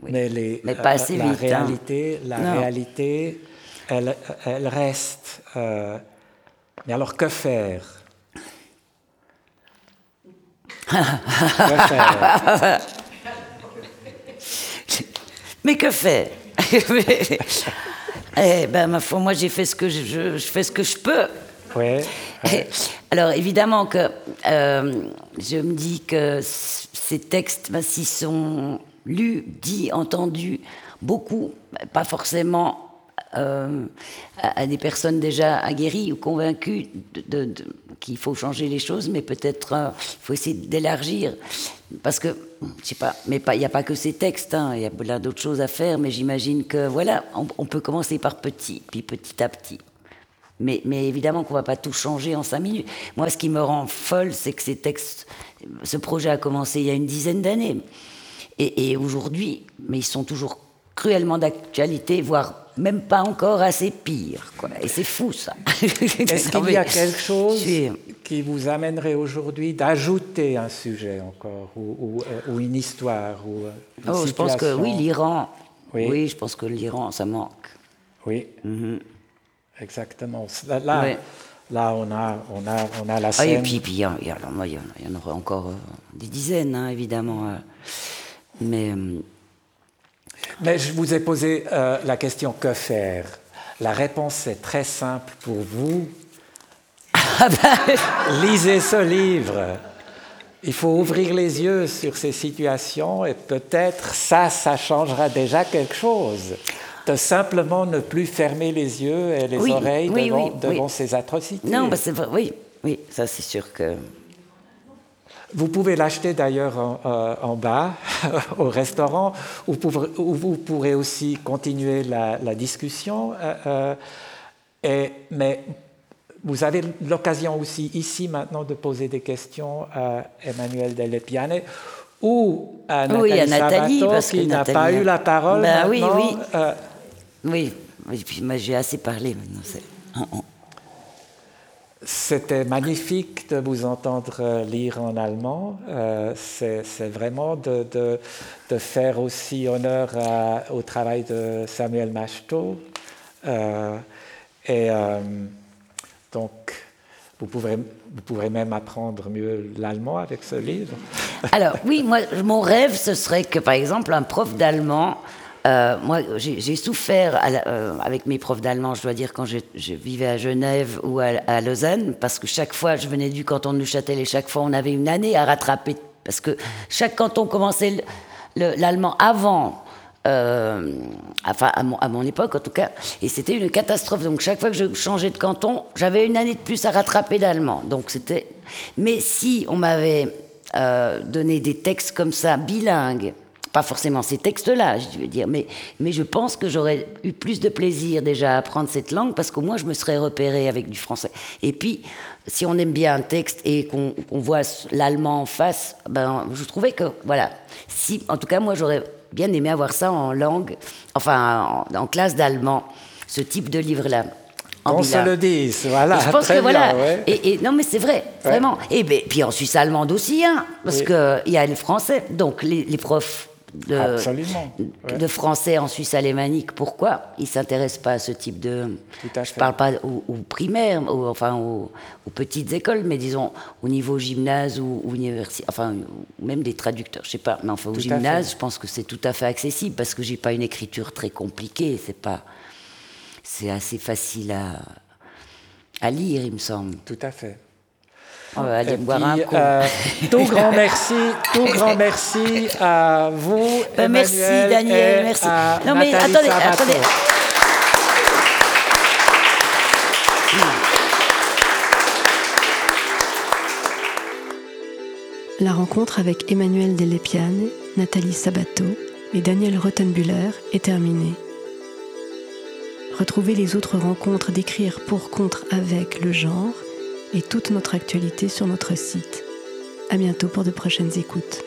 mais, les, pas assez la vite, hein. réalité, la réalité, elle, elle reste. mais alors que faire? Mais que faire? Eh ben, ma foi, moi, j'ai fait ce que je, je, fais ce que je peux. Ouais, Alors, évidemment que euh, je me dis que ces textes, ben, s'ils sont lus, dits, entendus, beaucoup, pas forcément euh, à, des personnes déjà aguerries ou convaincues de, qu'il faut changer les choses, mais peut-être euh, faut essayer d'élargir. Parce que, je sais pas, mais il n'y a pas que ces textes, hein, il y a plein d'autres choses à faire, mais j'imagine que, voilà, on, peut commencer par petit, puis petit à petit. Mais, mais évidemment qu'on ne va pas tout changer en cinq minutes. Moi, ce qui me rend folle, c'est que ces textes, ce projet a commencé il y a une dizaine d'années. Et aujourd'hui, mais ils sont toujours cruellement d'actualité, voire même pas encore assez pire. Quoi. Et c'est fou, ça. Est-ce qu'il y a quelque chose qui vous amènerait aujourd'hui d'ajouter un sujet encore, ou, ou, euh, une histoire ou une oh, Je pense que oui, l'Iran. Oui. je pense que l'Iran, ça manque. Oui. Mhm. Exactement. Là, là, on, a, on, a, on a la scène. Ah, et puis, il y, y, en aurait encore euh, des dizaines, hein, évidemment. Euh. mais. Mais je vous ai posé euh, la question que faire? La réponse est très simple pour vous. Ah ben. Lisez ce livre. Il faut ouvrir les yeux sur ces situations et peut-être ça, ça changera déjà quelque chose. De simplement ne plus fermer les yeux et les oreilles devant, ces atrocités. Non, bah c'est oui, oui, ça c'est sûr que vous pouvez l'acheter d'ailleurs en, euh, bas au restaurant, où, vous pourrez aussi continuer la, discussion. Euh, euh, et, mais vous avez l'occasion aussi ici maintenant de poser des questions à Emmanuel Delepiane ou à Nathalie, parce qui n'a pas eu la parole. Ben oui, oui. oui, puis j'ai assez parlé maintenant. C'était magnifique de vous entendre lire en allemand. Euh, c'est vraiment de, faire aussi honneur au travail de Samuel Machto. Euh, et euh, donc, vous pourrez, vous pourrez même apprendre mieux l'allemand avec ce livre. Alors, oui, moi, mon rêve, ce serait que, par exemple, un prof d'allemand euh, moi, j'ai souffert euh, avec mes profs d'allemand, je dois dire, quand je, vivais à Genève ou à, Lausanne, parce que chaque fois, je venais du canton de Neuchâtel et chaque fois, on avait une année à rattraper. Parce que chaque canton commençait l'allemand avant, euh, enfin, à mon, à mon, époque en tout cas, et c'était une catastrophe. Donc, chaque fois que je changeais de canton, j'avais une année de plus à rattraper d'allemand. Donc, c'était. Mais si on m'avait donné des textes comme ça, bilingues, pas forcément ces textes-là, je veux dire, mais, mais je pense que j'aurais eu plus de plaisir déjà à apprendre cette langue parce qu'au moins je me serais repéré avec du français. Et puis, si on aime bien un texte et qu'on voit l'allemand en face, ben, je trouvais que, voilà, si, en tout cas, moi j'aurais bien aimé avoir ça en langue, enfin, en, classe d'allemand, ce type de livre-là. On se le dise, voilà. je pense que voilà. Et, non, mais c'est vrai, vraiment. Et ben, puis en Suisse allemande aussi, hein, parce qu'il y a les Français. Donc les, les profs de, de français en Suisse alémanique. Pourquoi ils ne s'intéressent pas à ce type de... je ne parle pas aux, primaires, enfin aux, petites écoles, mais disons au niveau gymnase ou, université, enfin même des traducteurs, je ne sais pas. Mais enfin au gymnase, je pense que c'est tout à fait accessible parce que j'ai pas une écriture très compliquée. C'est pas... C'est assez facile à, à lire, il me semble. Tout à fait. On va aller boire un coup. Euh, tout grand merci, tout grand merci à vous, ben, Emmanuel, Merci Daniel, merci. non mais attendez, attendez. La rencontre avec Emmanuel Delepiane, Nathalie Sabato et Daniel Rottenbuller est terminée. Retrouvez les autres rencontres d'écrire pour contre avec le genre et toute notre actualité sur notre site À bientôt pour de prochaines écoutes.